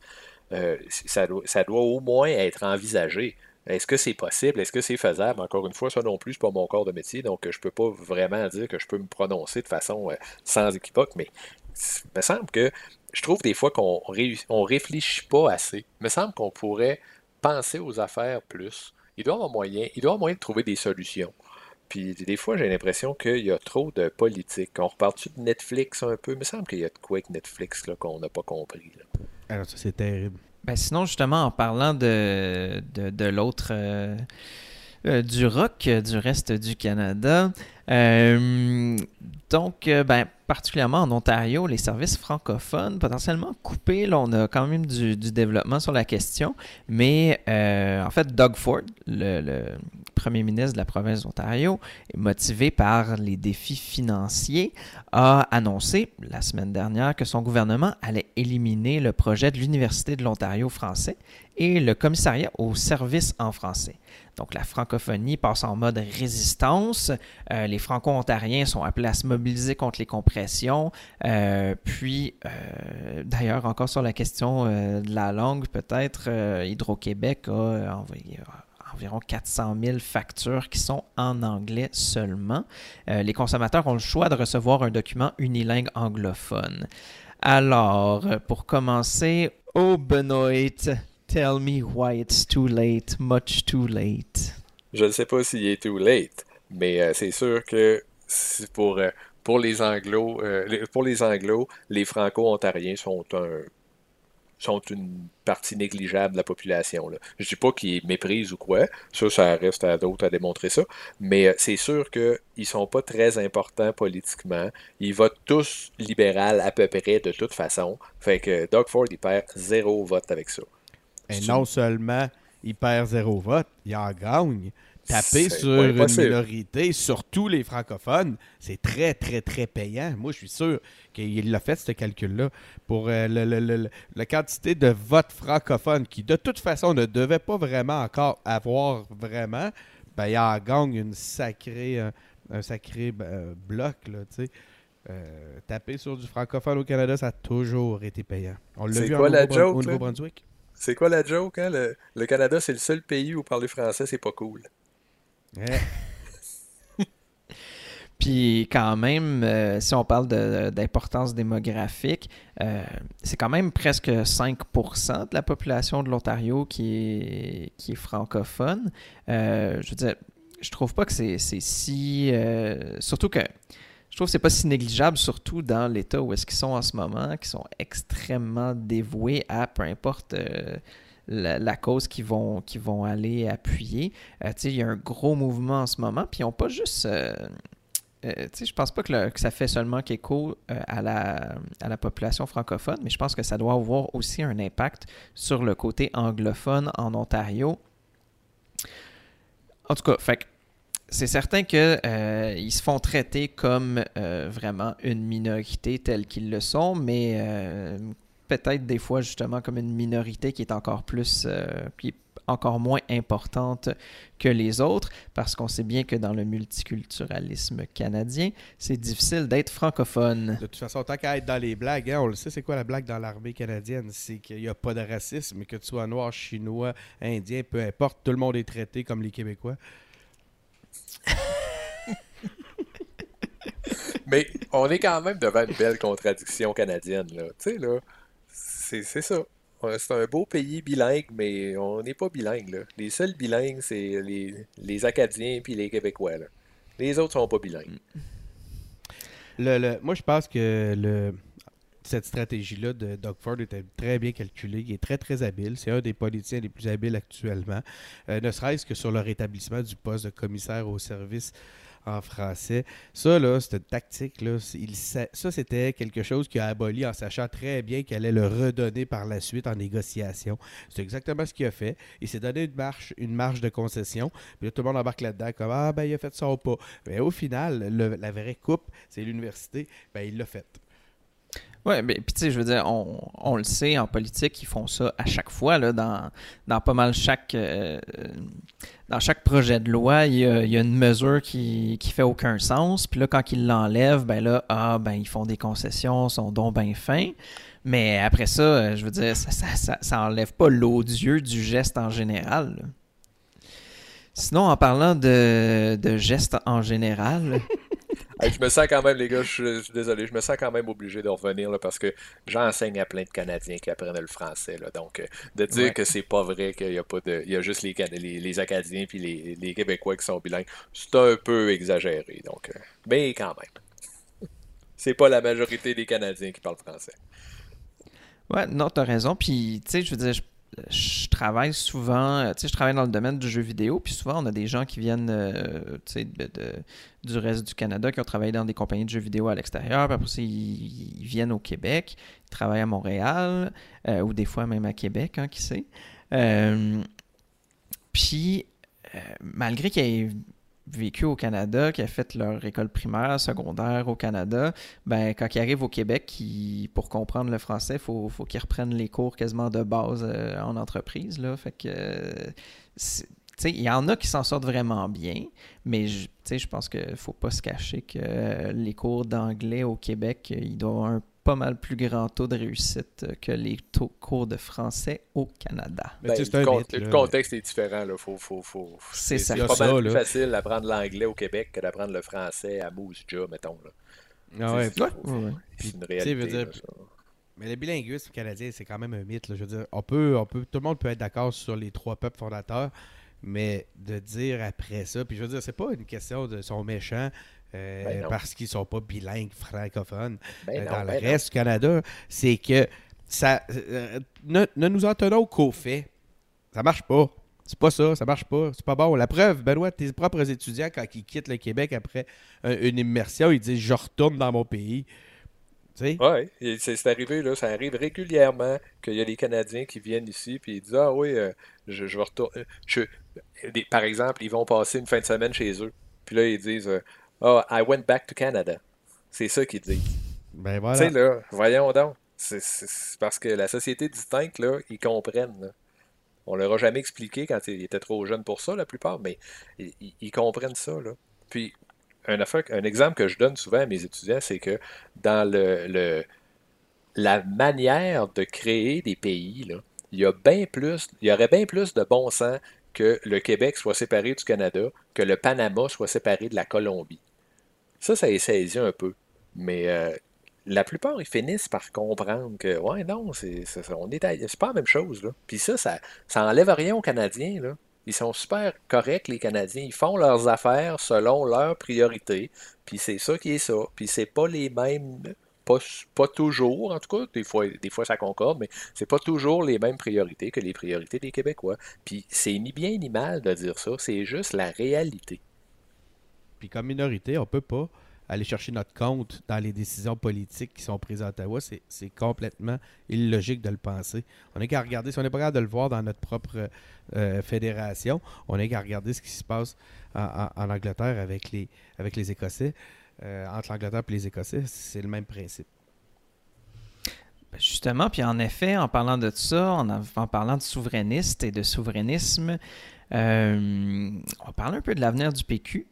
C: euh, ça, doit, ça doit au moins être envisagé. Est-ce que c'est possible? Est-ce que c'est faisable? Encore une fois, ça non plus, c'est pas mon corps de métier, donc je peux pas vraiment dire que je peux me prononcer de façon sans équivoque, mais il me semble que je trouve des fois qu'on on réfléchit pas assez. Il me semble qu'on pourrait penser aux affaires plus il doit avoir moyen, il doit avoir moyen de trouver des solutions. Puis des fois, j'ai l'impression qu'il y a trop de politique. On reparle-tu de Netflix un peu? Il me semble qu'il y a de quoi avec Netflix qu'on n'a pas compris.
B: Alors, ça, c'est terrible.
A: Ben, sinon, justement, en parlant de, de, l'autre. Euh, euh, du rock du reste du Canada. Euh, donc, ben, particulièrement en Ontario, les services francophones potentiellement coupés. Là, on a quand même du, développement sur la question. Mais euh, en fait, Doug Ford, le, premier ministre de la province d'Ontario, motivé par les défis financiers, a annoncé la semaine dernière que son gouvernement allait éliminer le projet de l'Université de l'Ontario français et le commissariat aux services en français. Donc la francophonie passe en mode résistance. Euh, les franco-ontariens sont appelés à se mobiliser contre les compressions. Euh, puis, euh, d'ailleurs, encore sur la question de la langue, peut-être Hydro-Québec a envoyé environ 400 000 factures qui sont en anglais seulement. les consommateurs ont le choix de recevoir un document unilingue anglophone. Alors, pour commencer, oh Benoît, Tell me why it's too late, much too late.
C: Je ne sais pas s'il est too late, mais euh, c'est sûr que pour, euh, pour les anglo, euh, pour les anglo, les franco-ontariens sont un sont une partie négligeable de la population. Là. Je dis pas qu'ils méprisent ou quoi, ça, ça reste à d'autres à démontrer ça, mais c'est sûr qu'ils sont pas très importants politiquement. Ils votent tous libéral à peu près de toute façon. Fait que Doug Ford, il perd zéro vote avec ça.
B: Et non seulement il perd zéro vote, il en gagne. Taper sur une minorité, surtout les francophones, c'est très, très, très payant. Moi, je suis sûr qu'il a fait ce calcul-là pour euh, la quantité de votes francophones qui, de toute façon, ne devait pas vraiment encore avoir vraiment. Ben, il en gagne une sacrée, un, sacré euh, bloc. Là, euh, taper sur du francophone au Canada, ça a toujours été payant.
C: On l'a vu au Nouveau-Brunswick. C'est quoi la joke, hein? Le, Canada, c'est le seul pays où parler français, c'est pas cool.
A: Puis quand même, euh, si on parle d'importance démographique, euh, c'est quand même presque 5% de la population de l'Ontario qui est, francophone. Euh, je veux dire, je trouve pas que c'est si... surtout que je trouve que c'est pas si négligeable, surtout dans l'état où est-ce qu'ils sont en ce moment, qui sont extrêmement dévoués à peu importe euh, la, cause qu'ils vont, vont aller appuyer. Euh, il y a un gros mouvement en ce moment, puis ils n'ont pas juste. Euh, je pense pas que, ça fait seulement qu'écho à, la, à la population francophone, mais je pense que ça doit avoir aussi un impact sur le côté anglophone en Ontario. En tout cas, c'est certain qu'ils euh, se font traiter comme euh, vraiment une minorité telle qu'ils le sont, mais euh, peut-être des fois justement comme une minorité qui est encore plus, qui est encore moins importante que les autres, parce qu'on sait bien que dans le multiculturalisme canadien, c'est difficile d'être francophone.
B: De toute façon, tant qu'à être dans les blagues, hein, on le sait, c'est quoi la blague dans l'armée canadienne? C'est qu'il n'y a pas de racisme, que tu sois noir, chinois, indien, peu importe, tout le monde est traité comme les Québécois.
C: Mais on est quand même devant une belle contradiction canadienne. Là. Tu sais, là, c'est, ça. C'est un beau pays bilingue, mais on n'est pas bilingue. Les seuls bilingues, c'est les, Acadiens et les Québécois. Les autres sont pas bilingues.
B: Le, moi, je pense que le, cette stratégie-là de Doug Ford était très bien calculée. Il est très, très habile. C'est un des politiciens les plus habiles actuellement. Euh, ne serait-ce que sur le rétablissement du poste de commissaire au service en français. Ça, là, cette tactique, ça, c'était quelque chose qu'il a aboli en sachant très bien qu'il allait le redonner par la suite en négociation. C'est exactement ce qu'il a fait. Il s'est donné une marge de concession. Puis tout le monde embarque là-dedans comme Ah, ben, il a fait ça ou pas. Mais au final, la vraie coupe, c'est l'université. Ben, il l'a fait.
A: Oui, mais puis tu sais, je veux dire, on, le sait, en politique, ils font ça à chaque fois, là, dans, dans pas mal chaque... Euh, dans chaque projet de loi, il y a, une mesure qui, qui fait aucun sens, puis là, quand ils l'enlèvent, ben là, ah, ben, ils font des concessions, sont donc bien fins. Mais après ça, euh, je veux dire, ça, ça, ça, enlève pas l'odieux du geste en général. Sinon, en parlant de, de gestes en général,
C: je me sens quand même, les gars, je suis, désolé, je me sens quand même obligé de revenir là, parce que j'enseigne à plein de Canadiens qui apprennent le français. Là, donc, euh, de dire que c'est pas vrai qu'il y a pas de. Il y a juste les, les, Acadiens puis les, les, Québécois qui sont bilingues, c'est un peu exagéré. Donc, euh, mais quand même. C'est pas la majorité des Canadiens qui parlent français.
A: Ouais, non, t'as raison. Puis, tu sais, je veux dire, je je travaille souvent, euh, tu sais, je travaille dans le domaine du jeu vidéo, puis souvent on a des gens qui viennent euh, tu sais, du reste du Canada, qui ont travaillé dans des compagnies de jeux vidéo à l'extérieur, puis après ils, viennent au Québec, ils travaillent à Montréal, euh, ou des fois même à Québec, hein, qui sait. puis, malgré qu'il y ait vécu au Canada, qui a fait leur école primaire, secondaire au Canada, ben, quand ils arrivent au Québec, pour comprendre le français, il faut, qu'ils reprennent les cours quasiment de base euh, en entreprise. Fait que, il y en a qui s'en sortent vraiment bien, mais je pense qu'il ne faut pas se cacher que les cours d'anglais au Québec, ils doivent un pas mal plus grand taux de réussite que les taux, cours de français au Canada.
C: Ben, le, contexte est différent. Là. Faut, faut, faut... C'est pas mal plus facile d'apprendre l'anglais au Québec que d'apprendre le français à Moose Jaw, mettons. Là.
B: Ah ouais, C'est une réalité. mais le bilinguisme canadien, c'est quand même un mythe. Je veux dire, on peut, on peut, tout le monde peut être d'accord sur les trois peuples fondateurs, mais de dire après ça, puis je veux dire, c'est pas une question de son méchant, euh, ben parce qu'ils sont pas bilingues francophones ben euh, dans le ben reste du Canada, c'est que ça euh, ne, nous en tenons qu'au fait. Ça marche pas. C'est pas ça, ça marche pas. C'est pas bon. La preuve, Benoît, tes propres étudiants, quand ils quittent le Québec après une immersion, ils disent Je retourne dans mon pays.
C: Oui, c'est arrivé, là, ça arrive régulièrement qu'il y a des Canadiens qui viennent ici puis ils disent Ah oui, je, je, vais retourner. par exemple, ils vont passer une fin de semaine chez eux. Puis là, ils disent Oh, I went back to Canada. C'est ça qu'ils disent.
B: Ben voilà.
C: Tu sais, là, voyons donc. C'est parce que la société distincte, là, ils comprennent. Là. On leur a jamais expliqué quand ils étaient trop jeunes pour ça, la plupart, mais ils, comprennent ça. Là. Puis, un, affaire, un exemple que je donne souvent à mes étudiants, c'est que dans le, le, la manière de créer des pays, là, il y a bien plus, il y aurait bien plus de bon sens que le Québec soit séparé du Canada, que le Panama soit séparé de la Colombie. Ça, ça est saisi un peu. Mais euh, la plupart, ils finissent par comprendre que, ouais, non, c'est, pas la même chose. Puis ça, ça, ça enlève rien aux Canadiens. Là. ils sont super corrects, les Canadiens. Ils font leurs affaires selon leurs priorités. Puis c'est ça qui est ça. Puis c'est pas les mêmes. Pas, pas, toujours, en tout cas, des fois, des fois ça concorde, mais c'est pas toujours les mêmes priorités que les priorités des Québécois. Puis c'est ni bien ni mal de dire ça, c'est juste la réalité.
B: Puis comme minorité, on peut pas aller chercher notre compte dans les décisions politiques qui sont prises à Ottawa, c'est complètement illogique de le penser. On n'est qu'à regarder, si on n'est pas capable de le voir dans notre propre euh, fédération, on n'est qu'à regarder ce qui se passe en, Angleterre avec les, Écossais. Euh, entre l'Angleterre et les Écossais, c'est le même principe.
A: Ben, justement, puis en effet, en parlant de ça, en, en parlant de souverainiste et de souverainisme, euh, on va parler un peu de l'avenir du PQ.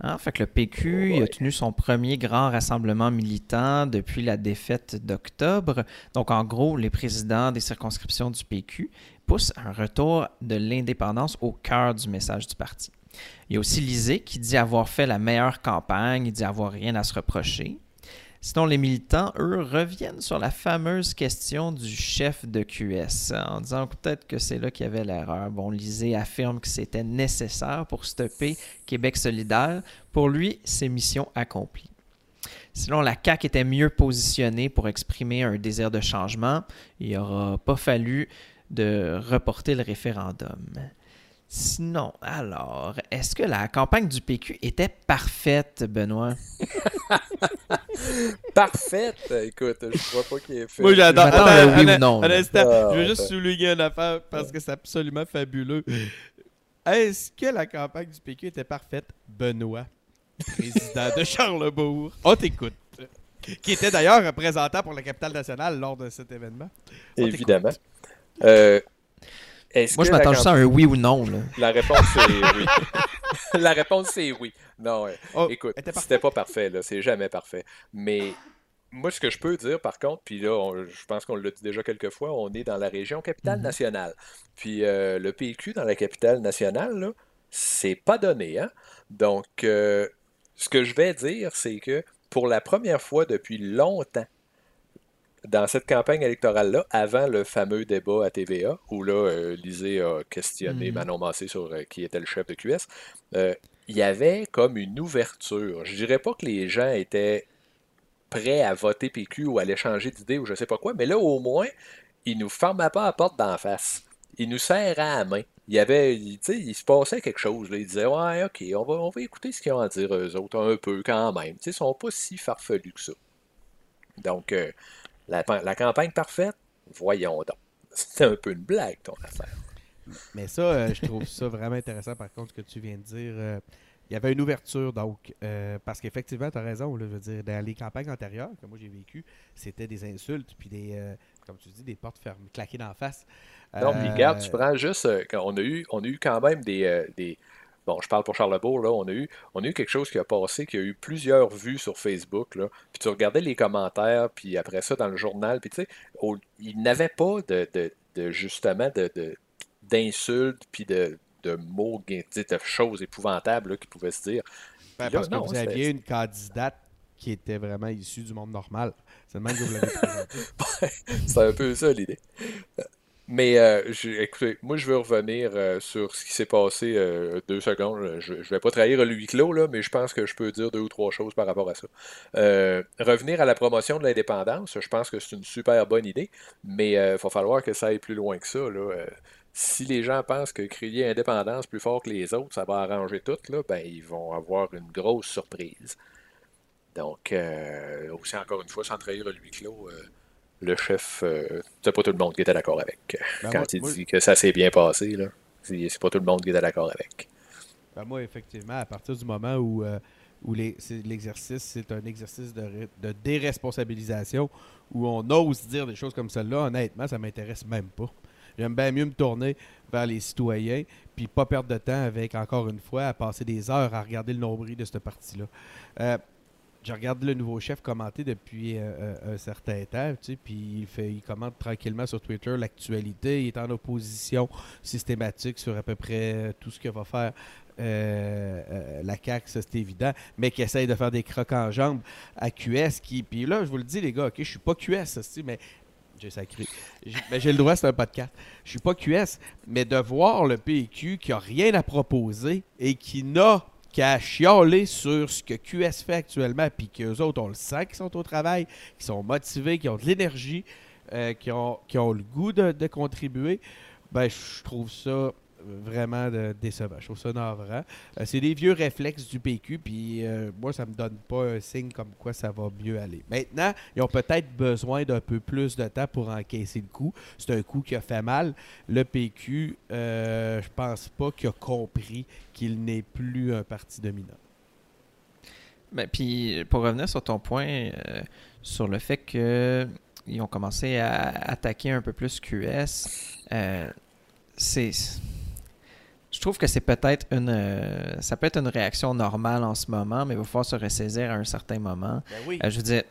A: Hein, fait que le PQ a tenu son premier grand rassemblement militant depuis la défaite d'octobre. Donc, en gros, les présidents des circonscriptions du PQ poussent un retour de l'indépendance au cœur du message du parti. Il y a aussi Lisée qui dit avoir fait la meilleure campagne, il dit avoir rien à se reprocher. Sinon, les militants, eux, reviennent sur la fameuse question du chef de QS en disant peut-être que c'est là qu'il y avait l'erreur. Bon, Lisée affirme que c'était nécessaire pour stopper Québec solidaire. Pour lui, c'est mission accomplie. Sinon, la CAQ était mieux positionnée pour exprimer un désir de changement. Il n'aura pas fallu de reporter le référendum. Sinon, alors, est-ce que la campagne du PQ était parfaite, Benoît?
C: parfaite? Écoute, je crois pas qu'il ait fait.
B: Moi, j'adore. Attends, oui ou non. Un instant, ah, je veux juste souligner une affaire parce que c'est absolument fabuleux. Est-ce que la campagne du PQ était parfaite, Benoît, président de Charlebourg? On t'écoute. Qui était d'ailleurs représentant pour la capitale nationale lors de cet événement.
C: Évidemment. Euh,
A: moi, je m'attends juste à un oui ou non.
C: La réponse, c'est oui. la réponse, c'est oui. Non, oh, écoute, c'était pas parfait, là. C'est jamais parfait. Mais moi, ce que je peux dire, par contre, puis là, je pense qu'on l'a dit déjà quelques fois, on est dans la région capitale mhm. nationale. Puis euh, le PQ dans la capitale nationale, là, c'est pas donné. Hein? Donc, euh, ce que je vais dire, c'est que pour la première fois depuis longtemps, dans cette campagne électorale-là, avant le fameux débat à TVA, où là, euh, Lisée a questionné mhm. Manon Massé sur euh, qui était le chef de QS, euh, il y avait comme une ouverture. Je dirais pas que les gens étaient prêts à voter PQ ou à aller changer d'idée ou je sais pas quoi, mais là, au moins, ils nous fermaient pas la porte d'en face. Ils nous serraient à la main. Il y avait, il, il se passait quelque chose. Là. Ils disaient, ouais, ok, on va, on va écouter ce qu'ils ont à dire eux autres un peu quand même. ils sont pas si farfelus que ça. Donc, la, campagne parfaite, voyons donc. C'est un peu une blague, ton affaire.
B: Mais ça, euh, je trouve ça vraiment intéressant, par contre, ce que tu viens de dire. Euh, il y avait une ouverture, donc, euh, parce qu'effectivement, tu as raison, je veux dire, dans les campagnes antérieures que moi j'ai vécues, c'était des insultes, puis des, comme tu dis, des portes fermées, claquées d'en face.
C: Non, puis regarde, tu prends juste, on, a eu, on a eu quand même des, des Bon, je parle pour Charlebourg, là, on a, eu, on a eu quelque chose qui a passé, qui a eu plusieurs vues sur Facebook, là, puis tu regardais les commentaires, puis après ça, dans le journal, puis tu sais, il n'avait pas de, de, justement, de, d'insultes, puis de, de mots, de choses épouvantables qui pouvaient se dire.
B: Ben, parce que vous aviez une candidate qui était vraiment issue du monde normal. C'est le même que vous l'avez présenté.
C: c'est un peu ça l'idée. Mais euh, écoutez, moi je veux revenir euh, sur ce qui s'est passé euh, deux secondes. Je, ne vais pas trahir le huis clos, mais je pense que je peux dire deux ou trois choses par rapport à ça. revenir à la promotion de l'indépendance, je pense que c'est une super bonne idée, mais il va falloir que ça aille plus loin que ça. si les gens pensent que crier indépendance plus fort que les autres, ça va arranger tout, là, ben, ils vont avoir une grosse surprise. Donc, aussi encore une fois, sans trahir le huis clos le chef, euh, c'est pas tout le monde qui était d'accord avec. Ben, quand il dit que ça s'est bien passé, là, c'est pas tout le monde qui était d'accord avec.
B: Ben moi, effectivement, à partir du moment où, euh, où l'exercice, c'est un exercice de, de, déresponsabilisation, où on ose dire des choses comme celle-là, honnêtement, ça m'intéresse même pas. J'aime bien mieux me tourner vers les citoyens, puis pas perdre de temps avec, encore une fois, à passer des heures à regarder le nombril de ce parti-là. Euh, je regarde le nouveau chef commenter depuis euh, euh, un certain temps, tu sais, puis il, il commente tranquillement sur Twitter l'actualité. Il est en opposition systématique sur à peu près euh, tout ce que va faire la CAQ, ça c'est évident, mais qui essaye de faire des crocs en jambes à QS. Qui, puis là, je vous le dis, les gars, ok, je suis pas QS, mais J'ai sacré. Ben, j'ai le droit, c'est un podcast. Je suis pas QS, mais de voir le PQ qui a rien à proposer et qui n'a qu'à chialer sur ce que QS fait actuellement, puis qu'eux autres, on le sent qu'ils sont au travail, qui sont motivés, qui ont de l'énergie, euh, qui, ont, qui le goût de, de contribuer, ben, je trouve ça vraiment de- décevant. Je trouve ça navrant. Euh, c'est des vieux réflexes du PQ, puis euh, moi, ça me donne pas un signe comme quoi ça va mieux aller. Maintenant, ils ont peut-être besoin d'un peu plus de temps pour encaisser le coup. C'est un coup qui a fait mal. Le PQ, euh, je pense pas qu'il a compris qu'il n'est plus un parti dominant.
A: Ben, puis, pour revenir sur ton point, euh, sur le fait que ils ont commencé à attaquer un peu plus QS, c'est. Je trouve que c'est peut-être une. euh, ça peut être une réaction normale en ce moment, mais il va falloir se ressaisir à un certain moment.
B: Ben oui.
A: Euh, je veux dire,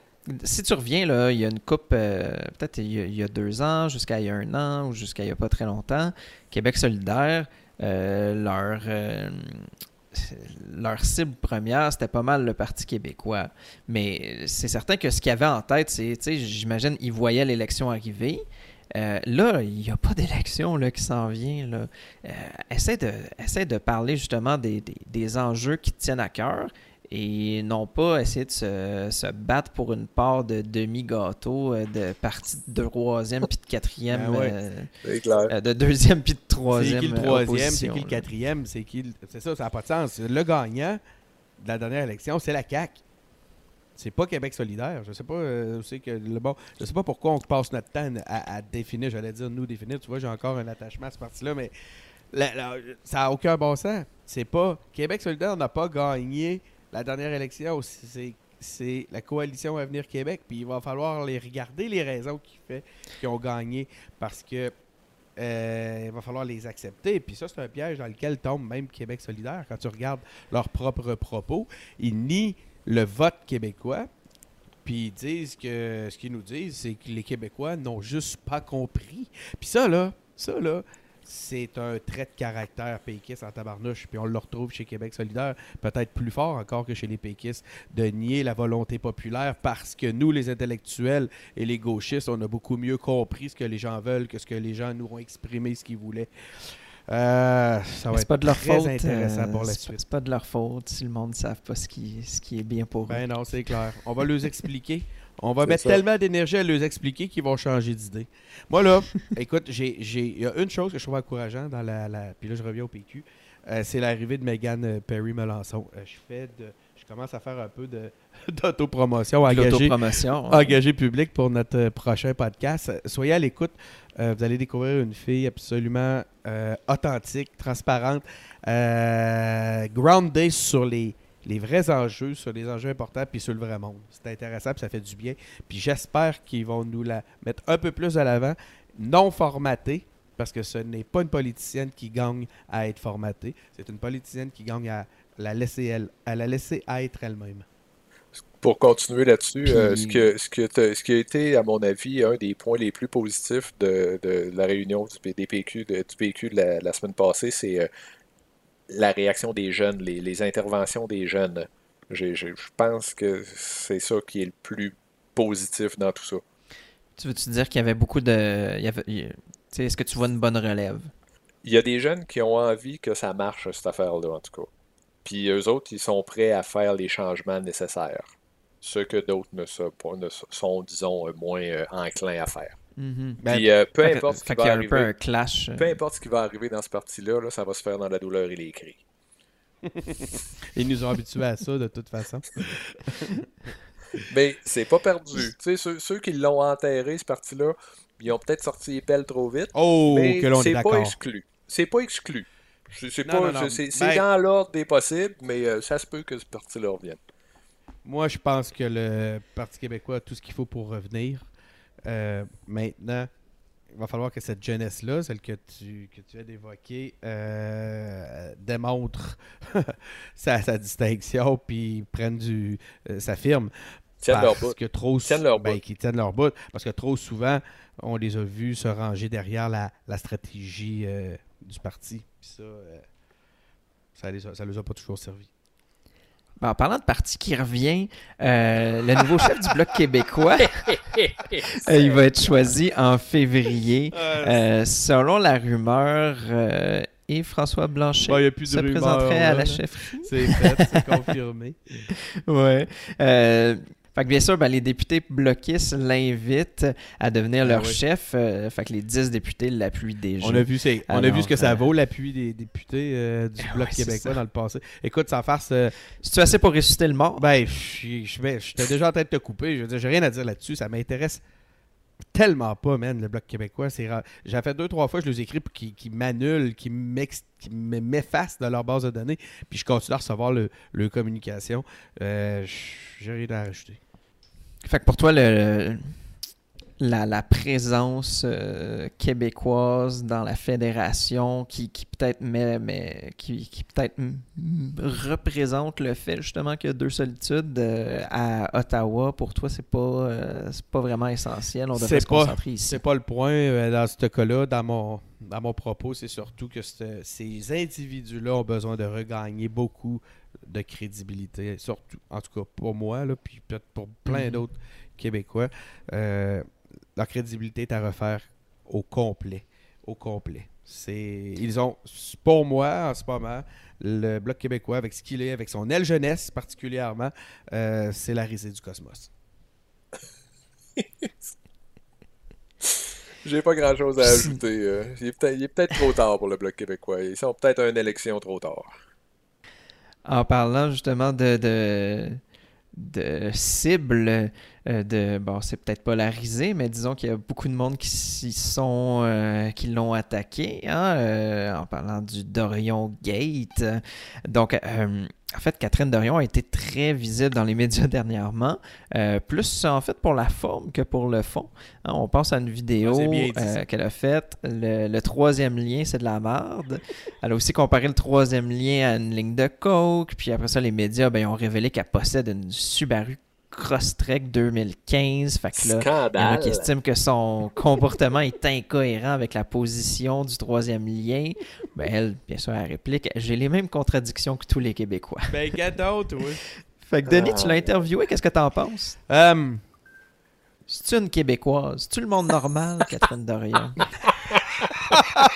A: si tu reviens, là, il y a une coupe, euh, peut-être il, y a- il y a deux ans, jusqu'à il y a un an, ou jusqu'à il n'y a pas très longtemps, Québec solidaire, leur, leur cible première, c'était pas mal le Parti québécois. Mais c'est certain que ce qu'il y avait en tête, c'est, tu sais, j'imagine, ils voyaient l'élection arriver. Euh, là, il n'y a pas d'élection là, qui s'en vient. Là. Euh, essaie, de, essaie de parler justement des, des- des enjeux qui te tiennent à cœur et non pas essayer de se, se battre pour une part de demi-gâteau euh, de partie de troisième puis de quatrième,
B: Ben ouais.
A: euh,
C: C'est clair.
A: euh, de deuxième puis de
B: C'est
A: troisième.
B: qui le troisième, c'est qui le quatrième, c'est qui le- C'est ça, ça n'a pas de sens. Le gagnant de la dernière élection, c'est la CAQ. C'est pas Québec solidaire. Je sais pas euh, que le bon. Je sais pas pourquoi on passe notre temps à, définir, j'allais dire nous définir. Tu vois, j'ai encore un attachement à ce parti-là, mais ça n'a aucun bon sens. C'est pas. Québec solidaire n'a pas gagné la dernière élection. C'est. C'est la coalition Avenir Québec, puis il va falloir les regarder les raisons qui fait qu'ils ont gagné parce que euh, il va falloir les accepter. Puis ça, c'est un piège dans lequel tombe même Québec solidaire. Quand tu regardes leurs propres propos, ils nient le vote québécois. Puis ils disent que ce qu'ils nous disent, c'est que les Québécois n'ont juste pas compris. Puis ça, là, c'est un trait de caractère péquiste en tabarnouche. Puis on le retrouve chez Québec solidaire, peut-être plus fort encore que chez les péquistes, de nier la volonté populaire parce que nous, les intellectuels et les gauchistes, on a beaucoup mieux compris ce que les gens veulent que ce que les gens nous ont exprimé ce qu'ils voulaient. Euh, ça va être
A: pas de leur
B: très
A: faute.
B: intéressant
A: euh,
B: pour la
A: c'est pas-
B: suite.
A: C'est pas de leur faute si le monde ne savent pas ce qui, ce qui est bien pour eux.
B: Ben non, c'est clair. On va leur expliquer. On va mettre
C: ça.
B: tellement d'énergie à leur expliquer qu'ils vont changer d'idée. Moi, là, écoute, j'ai, j'ai, il y a une chose que je trouve encourageante dans la, la- puis là, je reviens au PQ, euh, c'est l'arrivée de Megan euh, Perry Melançon. Euh, je fais de, je commence à faire un peu d'autopromotion, engagé,
A: L'autopromotion.
B: engagé public pour notre euh, prochain podcast. Soyez à l'écoute. Euh, vous allez découvrir une fille absolument euh, authentique, transparente, euh, grounded sur les, les vrais enjeux, sur les enjeux importants, puis sur le vrai monde. C'est intéressant, puis ça fait du bien. Puis j'espère qu'ils vont nous la mettre un peu plus à l'avant, non formatée, parce que ce n'est pas une politicienne qui gagne à être formatée, c'est une politicienne qui gagne à la laisser, elle, à la laisser être elle-même.
C: Pour continuer là-dessus,
A: Puis-
C: euh, ce, que, ce, que t'as- ce qui a été, à mon avis, un des points les plus positifs de, de la réunion du, des PQ, de- du PQ de la, la semaine passée, c'est euh, la réaction des jeunes, les, les interventions des jeunes. Je pense que c'est ça qui est le plus positif dans tout ça.
A: Tu veux-tu dire qu'il y avait beaucoup de. il y avait- Est-ce que tu vois une bonne relève?
C: Il y a des jeunes qui ont envie que ça marche, cette affaire-là, en tout cas. Puis eux autres, ils sont prêts à faire les changements nécessaires. Ce que d'autres ne sont, pas, ne sont- disons, euh, moins euh, enclins à faire.
B: Ben,
C: Puis euh, peu importe ce qui va arriver,
A: un clash.
C: peu importe ce qui va arriver dans ce parti-là, là, ça va se faire dans la douleur et les cris.
B: Ils nous ont habitués à ça de toute façon.
C: Mais c'est pas perdu. Tu sais, ceux, ceux qui l'ont enterré, ce parti-là, ils ont peut-être sorti les pelles trop vite.
B: Oh,
C: mais
B: que l'on est
C: c'est pas exclu. C'est pas exclu. C'est
B: Ben-
C: dans l'ordre des possibles, mais euh, ça se peut que ce parti-là revienne.
B: Moi, je pense que le Parti québécois a tout ce qu'il faut pour revenir. Euh, maintenant, il va falloir que cette jeunesse-là, celle que tu, que tu viens d'évoquer, euh, démontre sa, sa distinction puis prenne du, euh, s'affirme.
C: Tiennent leur
B: Parce que trop
C: Tiennent leur
B: ben, tiennent leur bout. Parce que trop souvent, on les a vus se ranger derrière la, la stratégie euh, du parti. Puis ça, euh, ça, les a, ça les a pas toujours servi.
A: Ben, en parlant de parti qui revient, euh, le nouveau chef du Bloc québécois, euh, il va être choisi en février. Euh, selon la rumeur, euh, et François Blanchet
B: Bon, il y a plus de
A: se
B: rumeurs,
A: présenterait à la chefferie?
B: C'est fait, c'est confirmé.
A: Ouais. Fait que bien sûr, ben, les députés bloquistes l'invitent à devenir
B: Ah
A: leur
B: oui.
A: chef. euh, fait que les 10 députés l'appuient déjà.
B: On a vu, c'est- on a vu ce que ça
A: euh,
B: vaut, l'appui des députés euh, du Bloc
A: ouais, c'est
B: québécois dans le passé. Écoute, sans farce, euh,
A: C'est-tu assez pour ressusciter le mort?
B: ben, je ben, j'étais déjà en train de te couper. Je veux dire, j'ai rien à dire là-dessus. Ça m'intéresse tellement pas, man, le Bloc québécois. C'est. J'ai fait deux, trois fois, je les écris pour qu'ils qu'ils m'annulent, qu'ils m'effacent de leur base de données. Puis je continue à recevoir le, le communication. Euh, j'ai rien à rajouter.
A: Fait que pour toi, le, la, la présence euh, québécoise dans la fédération qui, qui peut-être mais qui, qui peut-être représente le fait justement qu'il y a deux solitudes euh, à Ottawa, pour toi, c'est pas, euh, c'est pas vraiment essentiel. On devrait se
B: pas-
A: concentrer ici.
B: C'est pas le point dans ce cas-là. Dans mon, dans mon propos, c'est surtout que ce- ces individus-là ont besoin de regagner beaucoup de crédibilité. Surtout, en tout cas, pour moi, là, puis peut-être pour plein
A: Mhm.
B: d'autres Québécois. Euh, leur crédibilité est à refaire au complet. Au complet. C'est, ils ont, pour moi, en ce moment, le Bloc québécois, avec ce qu'il est, avec son aile jeunesse particulièrement, euh, c'est la risée du cosmos.
C: J'ai pas grand chose à ajouter. euh. Il est peut-être trop tard pour le Bloc québécois. Ils sont peut-être à une élection trop tard.
A: En parlant justement de, de, de cibles, euh, de bon, c'est peut-être pas la risée, mais disons qu'il y a beaucoup de monde qui s'y sont euh, qui l'ont attaqué, hein, euh, en parlant du Dorion Gate. Donc, euh, en fait, Catherine Dorion a été très visible dans les médias dernièrement, euh, plus en fait pour la forme que pour le fond. Hein, on pense à une vidéo euh, qu'elle a faite. Le, le troisième lien, c'est de la merde. Elle a aussi comparé le troisième lien à une ligne de coke. Puis après ça, les médias ben, ont révélé qu'elle possède une Subaru Crosstrek 2015. Fait que là, il y en a
C: Scandale.
A: qui estiment que son comportement est incohérent avec la position du troisième lien. Ben, elle, bien sûr, elle réplique J'ai les mêmes contradictions que tous les Québécois.
B: Ben, gâteau, toi.
A: Fait que Denis,
C: Ah.
A: tu l'as interviewé, qu'est-ce que t'en penses?
B: Euh,
A: C'est-tu une Québécoise? C'est-tu le monde normal, Catherine Dorion?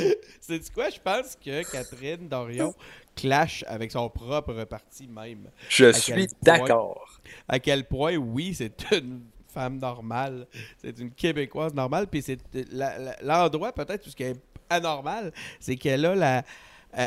B: C'est quoi? Je pense que Catherine Dorion clash avec son propre parti même.
C: Je suis d'accord.
B: À quel point, oui, c'est une femme normale. C'est une Québécoise normale. Puis c'est l'endroit, peut-être, tout ce qui est anormal, c'est qu'elle a la.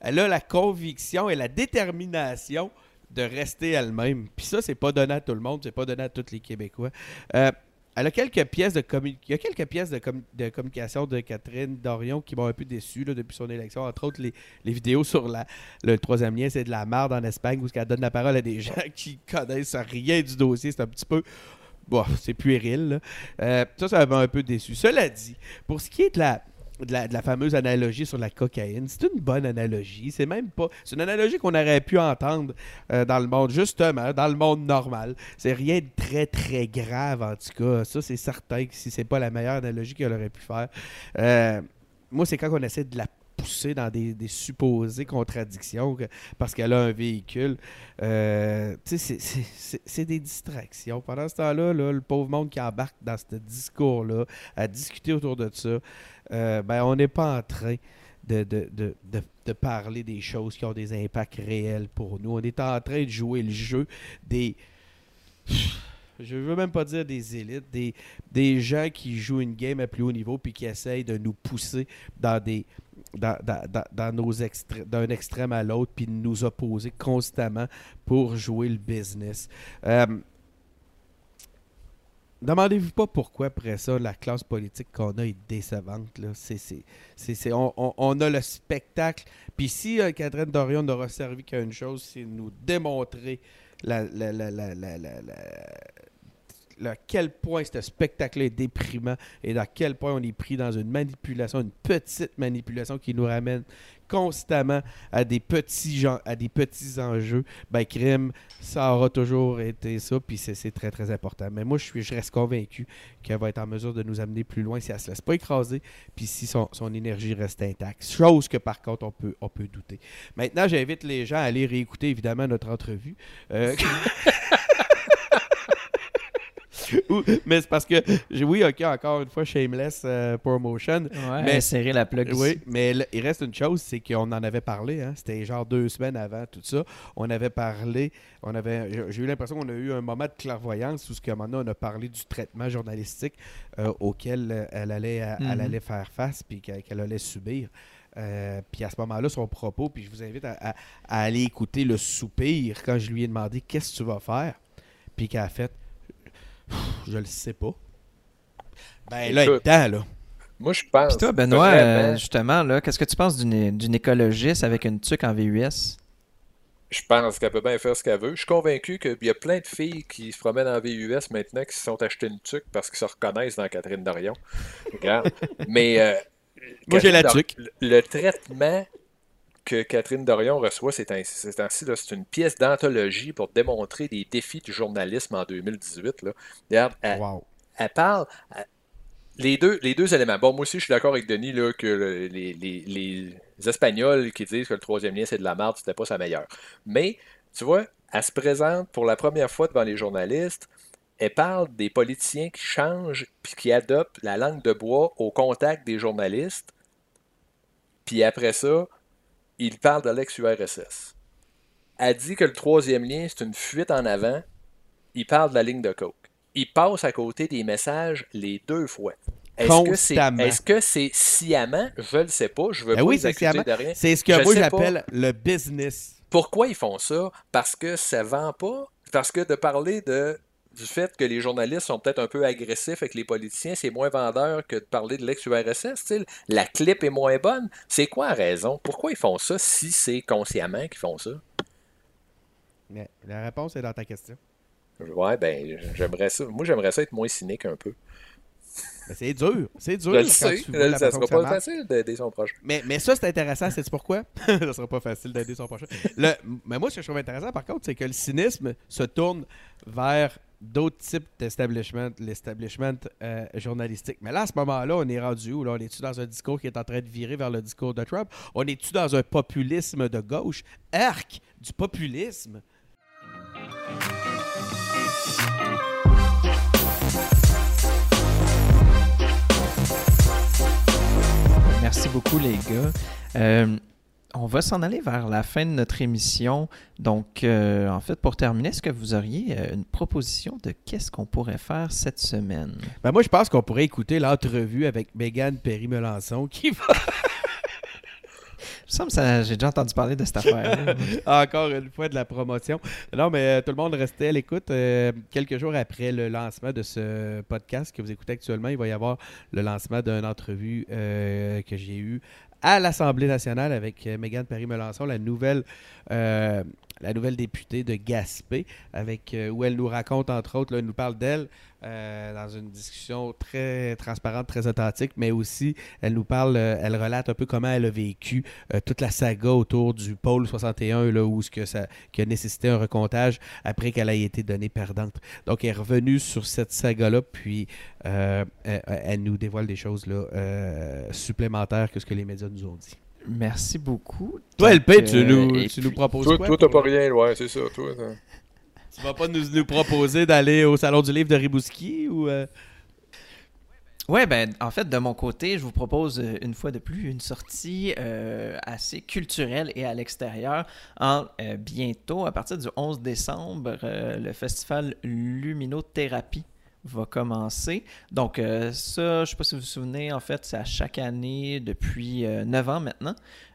B: elle a la conviction et la détermination de rester elle-même. Puis ça, c'est pas donné à tout le monde, c'est pas donné à tous les Québécois. Euh, elle a quelques pièces de Il y a quelques pièces de, de communication de Catherine Dorion qui m'ont un peu déçu depuis son élection. Entre autres, les, les vidéos sur le troisième lien, c'est de la merde en Espagne où elle donne la parole à des gens qui connaissent rien du dossier. C'est un petit peu. Bon, c'est puéril. là. Euh, ça, ça m'a un peu déçu. Cela dit, pour ce qui est de la, de la, fameuse analogie sur la cocaïne, c'est une bonne analogie. C'est même pas. C'est une analogie qu'on aurait pu entendre euh, dans le monde, justement, dans le monde normal. C'est rien de très, très grave, en tout cas. Ça, c'est certain que si c'est pas la meilleure analogie qu'elle aurait pu faire. Euh, moi, c'est quand on essaie de la pousser dans des, supposées contradictions parce qu'elle a un véhicule. Euh, c'est- des distractions. Pendant ce temps-là, là, le pauvre monde qui embarque dans ce discours-là, à discuter autour de ça, euh, ben, on n'est pas en train de parler des choses qui ont des impacts réels pour nous. On est en train de jouer le jeu des. Je veux même pas dire des élites, des, des gens qui jouent une game à plus haut niveau puis qui essayent de nous pousser dans des dans, dans- dans- nos extré- d'un extrême à l'autre puis de nous opposer constamment pour jouer le business. Euh, Demandez-vous pas pourquoi après ça la classe politique qu'on a est décevante. Là. C'est, c'est, c'est, c'est- on, on- on a le spectacle. Puis si euh, Catherine Dorion n'aura servi qu'à une chose, c'est nous démontrer la- à quel point ce spectacle est déprimant et à quel point on est pris dans une manipulation, une petite manipulation qui nous ramène constamment à des petits, gens, à des petits enjeux, ben, crime, ça aura toujours été ça, puis c'est très, très important. Mais moi, je, reste convaincu qu'elle va être en mesure de nous amener plus loin si elle ne se laisse pas écraser, puis si son, énergie reste intacte. Chose que, par contre, on peut, on peut douter. Maintenant, j'invite les gens à aller réécouter, évidemment, notre entrevue. Euh, mais c'est parce que, oui, ok, encore une fois, shameless euh, promotion.
A: Ouais, mais serrer la plug
B: Oui, mais il reste une chose, c'est qu'on en avait parlé. Hein, C'était genre deux semaines avant tout ça. On avait parlé, on avait, j'ai eu l'impression qu'on a eu un moment de clairvoyance où ce que maintenant on a parlé du traitement journalistique euh, auquel euh, elle allait, elle mm-hmm. allait faire face puis qu'elle allait subir. puis à ce moment-là, son propos, puis je vous invite à, à aller écouter le soupir quand je lui ai demandé qu'est-ce que tu vas faire, puis qu'elle a fait je le sais pas. Ben là, il est temps, là.
C: Moi, je pense.
A: Puis toi, Benoît, euh, justement, là, qu'est-ce que tu penses d'une écologiste avec une tuque en VUS?
C: Je pense qu'elle peut bien faire ce qu'elle veut. Je suis convaincu qu'il y a plein de filles qui se promènent en VUS maintenant qui se sont achetées une tuque parce qu'ils se reconnaissent dans Catherine Dorion. Regarde. Mais. Euh,
B: Moi, j'ai la tuque.
C: Le traitement que Catherine Dorion reçoit c'est ainsi. C'est une pièce d'anthologie pour démontrer les défis du journalisme en 2018. Là. Regarde, elle, parle. les, deux, les deux éléments. Bon, moi aussi, je suis d'accord avec Denis là, que les, les, Espagnols qui disent que le troisième lien, c'est de la merde, c'était pas sa meilleure. Mais, tu vois, elle se présente pour la première fois devant les journalistes. Elle parle des politiciens qui changent puis qui adoptent la langue de bois au contact des journalistes. Puis après ça, il parle de l'ex-URSS. Elle dit que le troisième lien, c'est une fuite en avant. Il parle de la ligne de coke. Il passe à côté des messages les deux fois. Est-ce que c'est sciemment? Je ne le sais pas. Je veux ben pas
B: oui, c'est de rien. C'est ce que moi j'appelle le business.
C: Pourquoi ils font ça? Parce que ça vend pas? Parce que de parler de du fait que les journalistes sont peut-être un peu agressifs avec les politiciens, c'est moins vendeur que de parler de l'ex-URSS. La clip est moins bonne. C'est quoi la raison? Pourquoi ils font ça si c'est consciemment qu'ils font ça?
B: Mais la réponse est dans ta question.
C: Ouais, ben, j'aimerais ça. Moi, j'aimerais ça être moins cynique un peu.
B: c'est dur. C'est dur.
C: Je le sais. ça sera pas facile d'aider son prochain.
B: Mais, mais ça, c'est intéressant. C'est pourquoi? ça sera pas facile d'aider son prochain. mais moi, ce que je trouve intéressant, par contre, c'est que le cynisme se tourne vers d'autres types d'establishment, l'establishment euh, journalistique. Mais là, à ce moment-là, on est rendu où? Là? On est-tu dans un discours qui est en train de virer vers le discours de Trump? On est-tu dans un populisme de gauche? Arc du populisme!
A: Merci beaucoup, les gars. Euh, on va s'en aller vers la fin de notre émission. Donc, euh, en fait, pour terminer, est-ce que vous auriez euh, une proposition de qu'est-ce qu'on pourrait faire cette semaine?
B: Ben moi, je pense qu'on pourrait écouter l'entrevue avec Megan Perry-Melançon qui va...
A: Il me semble j'ai déjà entendu parler de cette affaire.
B: Encore une fois de la promotion. Non, mais euh, tout le monde restait à l'écoute. quelques jours après le lancement de ce podcast que vous écoutez actuellement, il va y avoir le lancement d'une entrevue que j'ai eue à l'Assemblée nationale avec euh, Mégane Paris-Melançon, la nouvelle, euh, la nouvelle députée de Gaspé, avec, euh, où elle nous raconte, entre autres, elle nous parle d'elle dans une discussion très transparente, très authentique, mais aussi elle nous parle, elle relate un peu comment elle a vécu toute la saga autour du pôle 61, là, où ce que ça qui a nécessité un recomptage après qu'elle ait été donnée perdante. Donc elle est revenue sur cette saga-là, puis elle, nous dévoile des choses supplémentaires que ce que les médias nous ont dit.
A: Merci beaucoup.
B: Toi, LP, tu, nous, euh, tu nous proposes
C: toi,
B: quoi?
C: Toi, t'as pas rien, ouais, c'est ça. Toi,
B: tu vas pas nous, nous proposer d'aller au Salon du Livre de Ribouski ou... Euh?
A: Ouais, ben, en fait, de mon côté, je vous propose euh, une fois de plus une sortie assez culturelle et à l'extérieur. En bientôt, à partir du 11 décembre, le festival Luminothérapie va commencer. Donc, euh, ça, je ne sais pas si vous vous souvenez, en fait, c'est à chaque année depuis 9 euh, ans maintenant.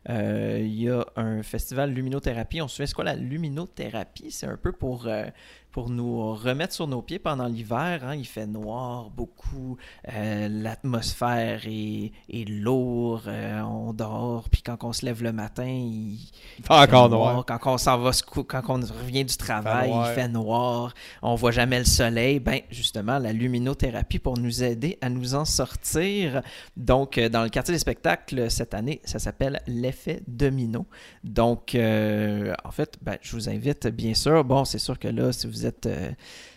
A: Euh, il y a un festival luminothérapie. On se souvient, c'est quoi la luminothérapie? C'est un peu pour euh, pour nous remettre sur nos pieds pendant l'hiver. Hein. Il fait noir beaucoup, euh, l'atmosphère est, est lourde, on dort, puis quand on se lève le matin, il,
B: il fait encore noir.
A: Quand on s'en va, quand on revient du travail, il fait noir, on voit jamais le soleil. Ben justement, la luminothérapie pour nous aider à nous en sortir. Donc, dans le quartier des spectacles cette année, ça s'appelle l'effet domino. Donc, en fait, ben, je vous invite bien sûr. Bon, c'est sûr que là, si vous êtes, euh,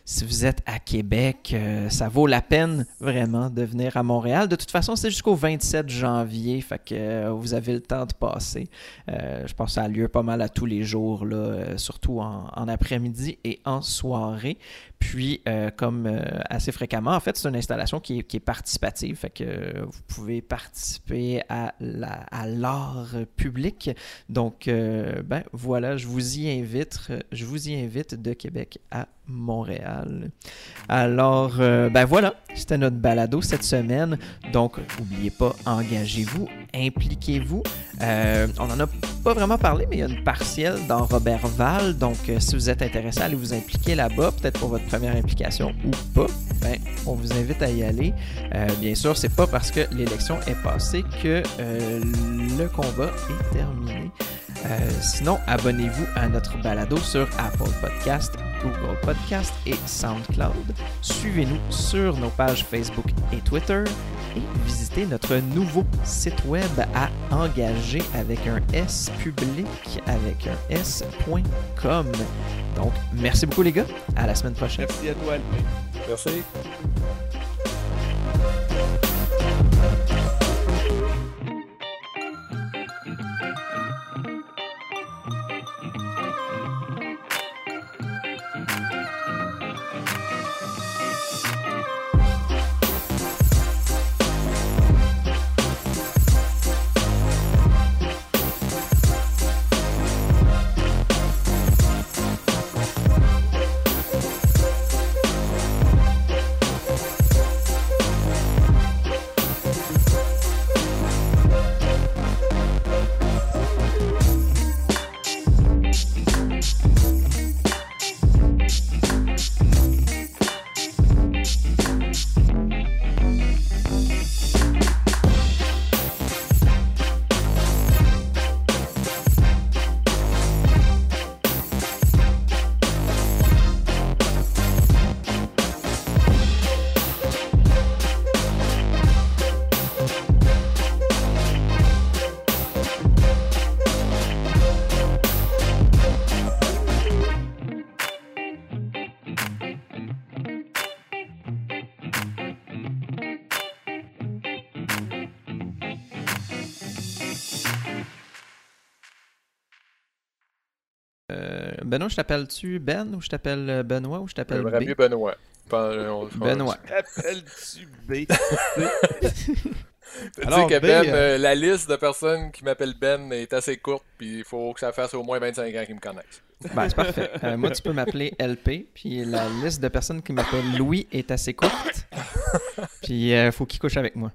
A: si vous êtes à Québec, euh, ça vaut la peine vraiment de venir à Montréal. De toute façon, c'est jusqu'au 27 janvier, fait que euh, vous avez le temps de passer. je pense que ça a lieu pas mal à tous les jours, là, surtout en, après-midi et en soirée. Puis, euh, comme euh, assez fréquemment, en fait, c'est une installation qui est, participative. Fait que vous pouvez participer à l'art public. Donc, euh, ben voilà, je vous y invite. Je vous y invite de Québec à Montréal. Alors, ben voilà, c'était notre balado cette semaine. Donc, n'oubliez pas, engagez-vous, impliquez-vous. on n'en a pas vraiment parlé, mais il y a une partielle dans Robert Val. Donc, si vous êtes intéressé, allez vous impliquer là-bas, peut-être pour votre première implication ou pas, ben, on vous invite à y aller. Euh, bien sûr, c'est pas parce que l'élection est passée que euh, le combat est terminé. Euh, sinon, abonnez-vous à notre balado sur Apple Podcast, Google Podcast et SoundCloud. Suivez-nous sur nos pages Facebook et Twitter et visitez notre nouveau site web à engager avec un S public avec un S.com. Donc, merci beaucoup les gars. À la semaine prochaine.
B: Merci à toi.
C: Merci.
A: Benoît, je t'appelle-tu Ben ou je t'appelle euh, Benoît ou je t'appelle B?
C: mieux Benoît.
A: Benoît.
B: T'appelles-tu B?
C: tu sais que Ben, euh, euh, la liste de personnes qui m'appellent Ben est assez courte, puis il faut que ça fasse au moins 25 ans qu'ils me connaissent.
A: Ben, c'est parfait. moi, tu peux m'appeler LP, puis la liste de personnes qui m'appellent Louis est assez courte, puis il faut qu'il couche avec moi.